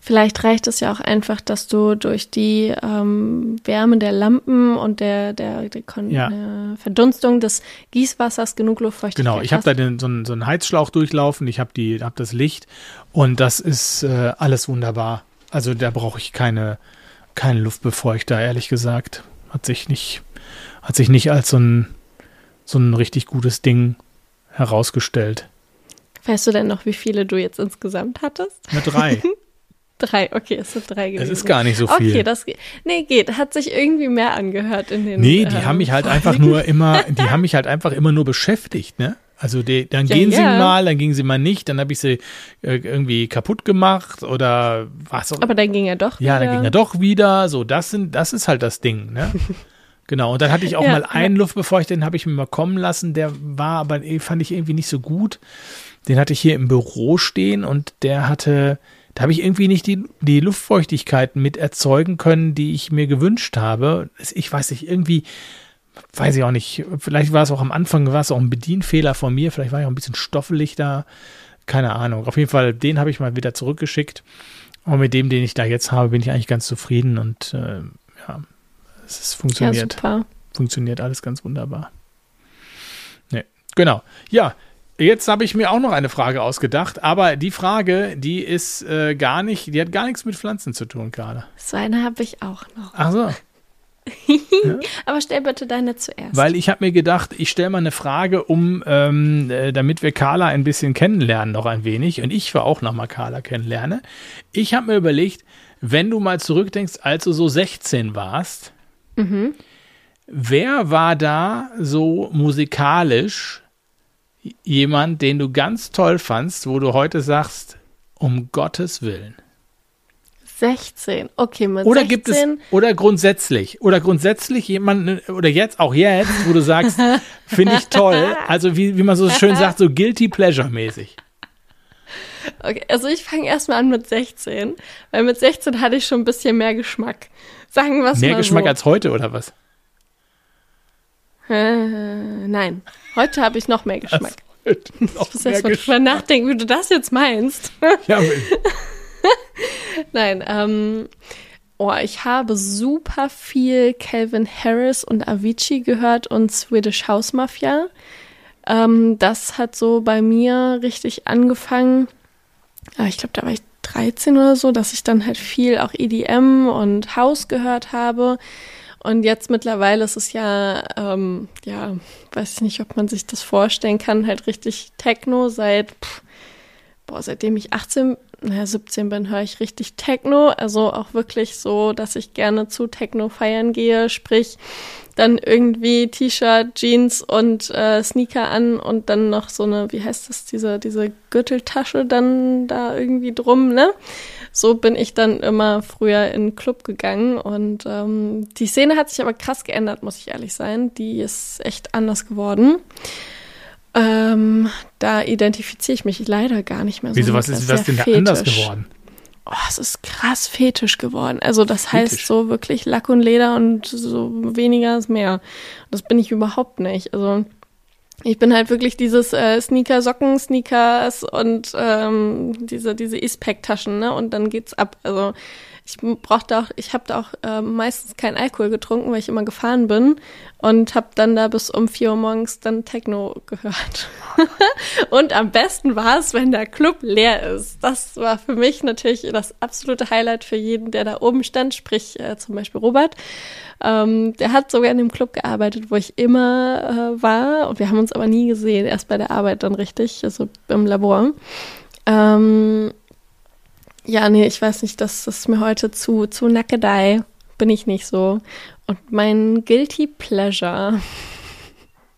Vielleicht reicht es ja auch einfach, dass du durch die ähm, Wärme der Lampen und der, der, der Ja. äh, Verdunstung des Gießwassers genug Luftfeuchtigkeit Genau, ich habe da den, so, einen, so einen Heizschlauch durchlaufen, ich habe die, hab das Licht und das ist äh, alles wunderbar. Also da brauche ich keine, keine Luftbefeuchter, ehrlich gesagt. Hat sich nicht, hat sich nicht als so ein, so ein richtig gutes Ding herausgestellt. Weißt du denn noch, wie viele du jetzt insgesamt hattest? Eine drei. Drei, okay, es sind drei gewesen. Es ist gar nicht so viel. Okay, das geht. Nee, geht. Hat sich irgendwie mehr angehört in den. Nee, die ähm, haben mich halt einfach nur immer, die haben mich halt einfach immer nur beschäftigt, ne? Also die, dann Ja, gehen sie ja. mal, dann gingen sie mal nicht, dann habe ich sie äh, irgendwie kaputt gemacht oder was auch Aber dann ging er doch. Ja, dann wieder. ging er doch wieder. So, das sind, das ist halt das Ding, ne? Genau, und dann hatte ich auch Ja, mal ja. einen Luftbefeuchter, den habe ich mir mal kommen lassen, der war aber, eh, fand ich irgendwie nicht so gut. Den hatte ich hier im Büro stehen und der hatte, da habe ich irgendwie nicht die, die Luftfeuchtigkeit mit erzeugen können, die ich mir gewünscht habe. Ich weiß nicht, irgendwie, weiß ich auch nicht, vielleicht war es auch am Anfang, war es auch ein Bedienfehler von mir, vielleicht war ich auch ein bisschen stoffelig da, keine Ahnung. Auf jeden Fall, den habe ich mal wieder zurückgeschickt. Und mit dem, den ich da jetzt habe, bin ich eigentlich ganz zufrieden und äh, ja, es ist, funktioniert. Ja. Funktioniert alles ganz wunderbar. Nee, genau. Ja, Jetzt habe ich mir auch noch eine Frage ausgedacht, aber die Frage, die ist äh, gar nicht, die hat gar nichts mit Pflanzen zu tun gerade. So eine habe ich auch noch. Ach so. Aber stell bitte deine zuerst. Weil ich habe mir gedacht, ich stelle mal eine Frage, um, ähm, äh, damit wir Carla ein bisschen kennenlernen, noch ein wenig. Und ich war auch noch mal Carla kennenlerne. Ich habe mir überlegt, wenn du mal zurückdenkst, als du so 16 warst, mhm. wer war da so musikalisch jemand, den du ganz toll fandst, wo du heute sagst, um Gottes Willen? 16. Okay, mit oder 16. gibt es oder grundsätzlich oder grundsätzlich jemanden oder jetzt auch jetzt, wo du sagst, finde ich toll. Also wie, wie man so schön sagt, so guilty pleasure mäßig. Okay, also ich fange erstmal an mit 16, weil mit 16 hatte ich schon ein bisschen mehr Geschmack. Sagen wir es Mehr mal Geschmack so. als heute oder was? Äh, nein, heute habe ich noch mehr Geschmack. Noch Ich muss erst mal drüber nachdenken, wie du das jetzt meinst. Ja, Nein, ähm, oh, ich habe super viel Calvin Harris und Avicii gehört und Swedish House Mafia. Ähm, das hat so bei mir richtig angefangen. Ah, ich glaube, da war ich 13 oder so, dass ich dann halt viel auch EDM und House gehört habe. Und jetzt mittlerweile ist es ja, ähm, ja, weiß ich nicht, ob man sich das vorstellen kann, halt richtig Techno seit, pff, boah, seitdem ich 18, naja, 17 bin, höre ich richtig Techno. Also auch wirklich so, dass ich gerne zu Techno feiern gehe, sprich dann irgendwie T-Shirt, Jeans und äh, Sneaker an und dann noch so eine, wie heißt das, diese, diese Gürteltasche dann da irgendwie drum, ne? So bin ich dann immer früher in den Club gegangen und ähm, die Szene hat sich aber krass geändert, muss ich ehrlich sein. Die ist echt anders geworden. Ähm, da identifiziere ich mich leider gar nicht mehr so. Wieso, mit. was Das ist sehr denn da anders geworden? Oh, es ist krass fetisch geworden. Also das heißt Fetisch. so wirklich Lack und Leder und so weniger ist mehr. Das bin ich überhaupt nicht. Also ich bin halt wirklich dieses äh, Sneaker, Socken, Sneakers und ähm, diese diese Eastpack-Taschen, ne? Und dann geht's ab. Also ich brauchte auch, ich habe da auch äh, meistens keinen Alkohol getrunken, weil ich immer gefahren bin und habe dann da bis um 4 Uhr morgens dann Techno gehört. und am besten war es, wenn der Club leer ist. Das war für mich natürlich das absolute Highlight für jeden, der da oben stand, sprich äh, zum Beispiel Robert. Ähm, der hat sogar in dem Club gearbeitet, wo ich immer äh, war. Und wir haben uns aber nie gesehen, erst bei der Arbeit dann richtig, also im Labor. Ähm, ja, nee, ich weiß nicht, das ist mir heute zu, zu Nackedei. Bin ich nicht so. Und mein Guilty Pleasure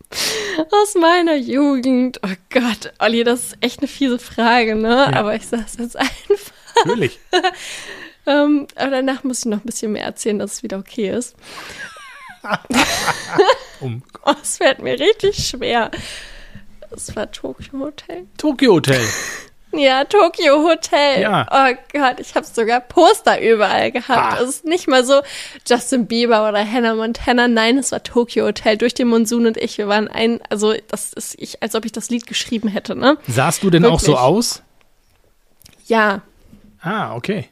aus meiner Jugend. Oh Gott, Olli, das ist echt eine fiese Frage, ne? Ja. Aber ich sag's jetzt einfach. Natürlich. Ähm, aber danach muss ich noch ein bisschen mehr erzählen, dass es wieder okay ist. Um Oh, es fällt mir richtig schwer. Das war Tokyo Hotel. Tokyo Hotel. Ja, Tokyo Hotel. Ja. Oh Gott, ich habe sogar Poster überall gehabt. Ah. Es ist nicht mal so Justin Bieber oder Hannah Montana. Nein, es war Tokyo Hotel. Durch den Monsun und ich, wir waren ein, also das ist ich, als ob ich das Lied geschrieben hätte, ne? Sahst du denn auch so Wirklich. aus? Ja, Ah, okay.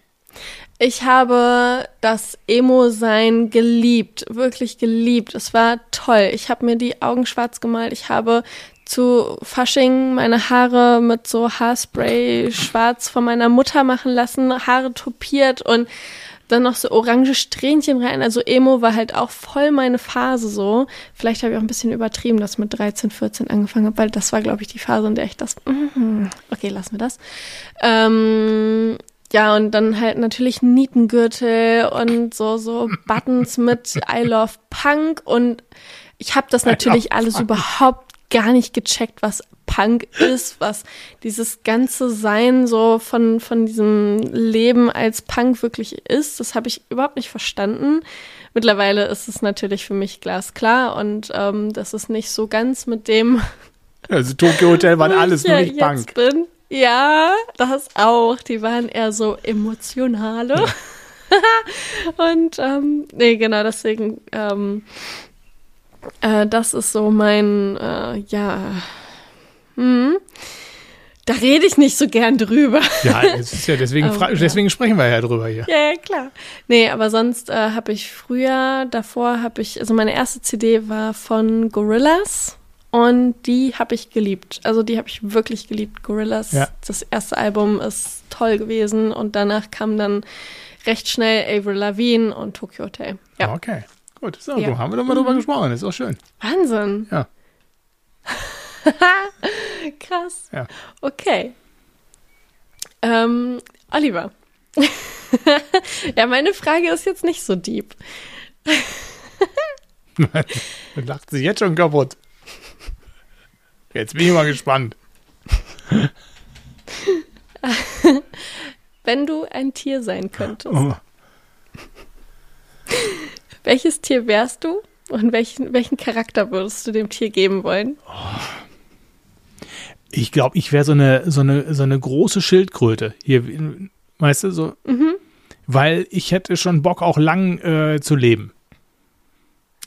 Ich habe das Emo-Sein geliebt, wirklich geliebt. Es war toll. Ich habe mir die Augen schwarz gemalt. Ich habe zu Fasching meine Haare mit so Haarspray schwarz von meiner Mutter machen lassen, Haare topiert und dann noch so orange Strähnchen rein. Also Emo war halt auch voll meine Phase so. Vielleicht habe ich auch ein bisschen übertrieben, dass ich mit 13, 14 angefangen habe, weil das war, glaube ich, die Phase, in der ich das. Mhm. Okay, lassen wir das. Ähm, ja, und dann halt natürlich Nietengürtel und so, so Buttons mit I Love Punk. Und ich habe das natürlich alles überhaupt gar nicht gecheckt, was Punk ist, was dieses ganze Sein so von, von diesem Leben als Punk wirklich ist. Das habe ich überhaupt nicht verstanden. Mittlerweile ist es natürlich für mich glasklar und ähm, das ist nicht so ganz mit dem, Also Tokyo Hotel waren alles nur ja nicht Punk. bin. Ja, das auch. Die waren eher so emotionale. Und ähm, nee, genau, deswegen, ähm, äh, das ist so mein, äh, ja, hm, da rede ich nicht so gern drüber. Ja, es ist ja deswegen, Aber, ja. deswegen sprechen wir ja drüber hier. Ja, ja, klar. Nee, aber sonst äh, habe ich früher, davor habe ich, also meine erste CD war von Gorillaz und die habe ich geliebt. Also die habe ich wirklich geliebt. Gorillaz, Ja. das erste Album ist toll gewesen und danach kam dann recht schnell Avril Lavigne und Tokyo Hotel. Ja, Okay, gut. So, Ja. haben wir doch mal drüber gesprochen. Ist auch schön. Wahnsinn. Ja. Krass. Ja. Okay. Ähm, Oliver. ja, meine Frage ist jetzt nicht so deep. Man lacht sich jetzt schon kaputt. Jetzt bin ich mal gespannt. Wenn du ein Tier sein könntest, Oh. Welches Tier wärst du und welchen, welchen Charakter würdest du dem Tier geben wollen? Ich glaube, ich wäre so eine, so, eine, so eine große Schildkröte. Hier, weißt du, so. Weil ich hätte schon Bock, auch lang äh, zu leben.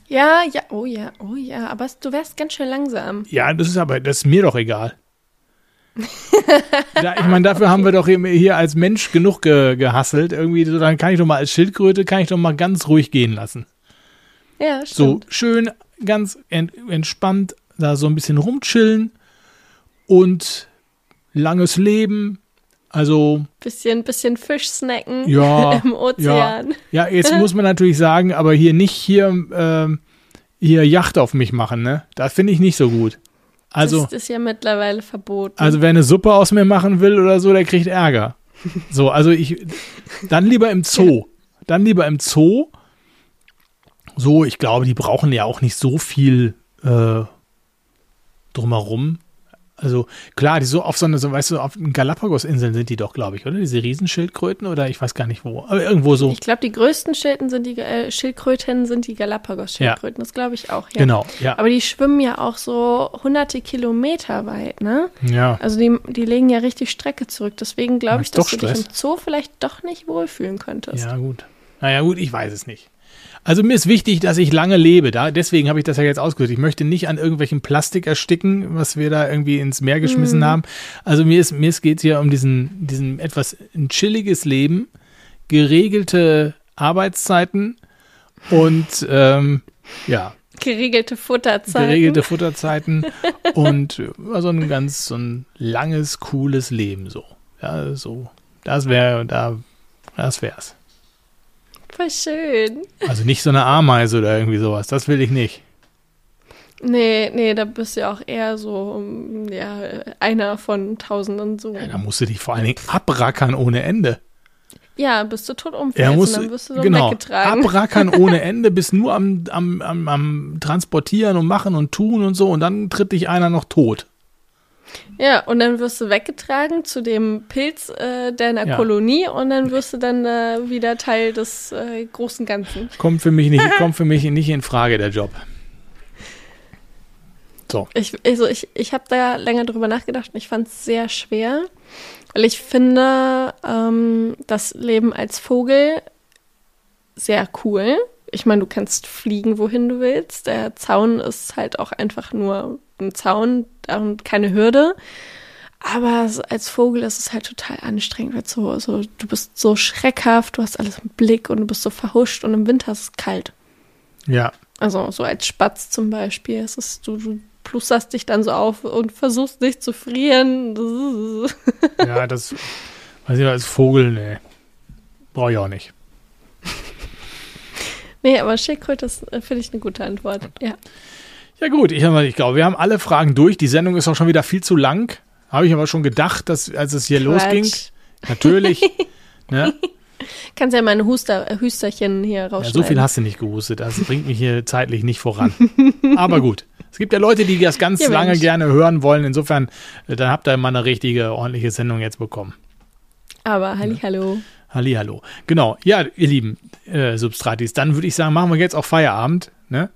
Ja, ja, oh ja, oh ja, aber du wärst ganz schön langsam. Ja, das ist aber, das ist mir doch egal. Ja, ich meine, dafür haben wir doch hier- als Mensch genug ge, gehasselt. Irgendwie, so, dann kann ich doch mal als Schildkröte, kann ich doch mal ganz ruhig gehen lassen. Ja, So stimmt. schön, ganz ent, entspannt, da so ein bisschen rumchillen und langes Leben. Also, Bisschen, bisschen Fisch snacken Ja, im Ozean. ja, jetzt muss man natürlich sagen, aber hier nicht hier, ähm, hier Yacht auf mich machen, ne? Das finde ich nicht so gut. Also, das ist ja mittlerweile verboten. also wer eine Suppe aus mir machen will oder so, der kriegt Ärger. So, also ich, dann lieber im Zoo. Dann lieber im Zoo. So, ich glaube, die brauchen ja auch nicht so viel äh, drumherum. Also klar, die so auf so eine, so, weißt du, auf den Galapagos-Inseln sind die doch, glaube ich, oder? Diese Riesenschildkröten oder ich weiß gar nicht wo. Aber irgendwo so. ich glaube, die größten Schilden sind die äh, Schildkröten sind die Galapagos-Schildkröten. Das glaube ich auch, ja. Genau, ja. Aber die schwimmen ja auch so hunderte Kilometer weit, ne? ja. Also die, die legen ja richtig Strecke zurück. Deswegen glaube ich, dass du dich Stress. im Zoo vielleicht doch nicht wohlfühlen könntest. Ja, gut. Naja, gut, ich weiß es nicht. Also mir ist wichtig, dass ich lange lebe. Da, deswegen habe ich das ja jetzt ausgesucht. Ich möchte nicht an irgendwelchen Plastik ersticken, was wir da irgendwie ins Meer geschmissen haben. Also mir ist, mir geht es hier um diesen, diesen etwas ein chilliges Leben, geregelte Arbeitszeiten und ähm, ja, Geregelte Futterzeiten. geregelte Futterzeiten und äh, so ein ganz so ein langes, cooles Leben so. Ja, so. Das wäre, da, das wär's. Voll schön. Also nicht so eine Ameise oder irgendwie sowas. Das will ich nicht. Nee, nee, da bist du ja auch eher so, um, ja, einer von tausenden so. Ja, da musst du dich vor allen Dingen abrackern ohne Ende. Ja, bist du tot Er umfällst muss, und dann wirst du so genau, weggetragen. abrackern ohne Ende, bist nur am, am, am, am Transportieren und machen und tun und so und dann tritt dich einer noch tot. Ja, und dann wirst du weggetragen zu dem Pilz äh, deiner Ja. Kolonie und dann wirst du dann äh, wieder Teil des äh, großen Ganzen. Kommt für mich nicht, kommt für mich nicht in Frage, der Job. So. Ich, also ich, ich habe da länger drüber nachgedacht und ich fand es sehr schwer, weil ich finde ähm, das Leben als Vogel sehr cool. Ich meine, du kannst fliegen, wohin du willst. Der Zaun ist halt auch einfach nur ein Zaun und keine Hürde. Aber als Vogel ist es halt total anstrengend, weil so, so, du bist so schreckhaft, du hast alles im Blick und du bist so verhuscht und im Winter ist es kalt. Ja. Also so als Spatz zum Beispiel. Es ist, du, du plusterst dich dann so auf und versuchst nicht zu frieren. Ja, das weiß ich als Vogel, nee. Brauche ich auch nicht. nee, aber Schildkröte ist, äh, finde ich, eine gute Antwort. Ja. Ja gut, ich, ich glaube, wir haben alle Fragen durch. Die Sendung ist auch schon wieder viel zu lang. Habe ich aber schon gedacht, dass als es hier losging. Quatsch. Natürlich. ne? Kannst ja meine Huster, äh, Hüsterchen hier ja, rausschneiden. so viel hast du nicht gehustet. Das bringt mich hier zeitlich nicht voran. Aber gut. Es gibt ja Leute, die das ganz Ja, lange gerne hören wollen. Insofern, äh, dann habt ihr mal eine richtige, ordentliche Sendung jetzt bekommen. Aber halli, hallo. Hallihallo. Genau. Ja, ihr lieben äh, Substratis, dann würde ich sagen, machen wir jetzt auch Feierabend. Ne?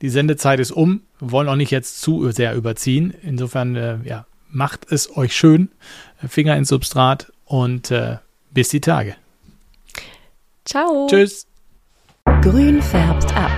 Die Sendezeit ist um. Wir wollen auch nicht jetzt zu sehr überziehen. Insofern, äh, ja, macht es euch schön. Finger ins Substrat und äh, bis die Tage. Ciao. Tschüss. Grün färbt ab.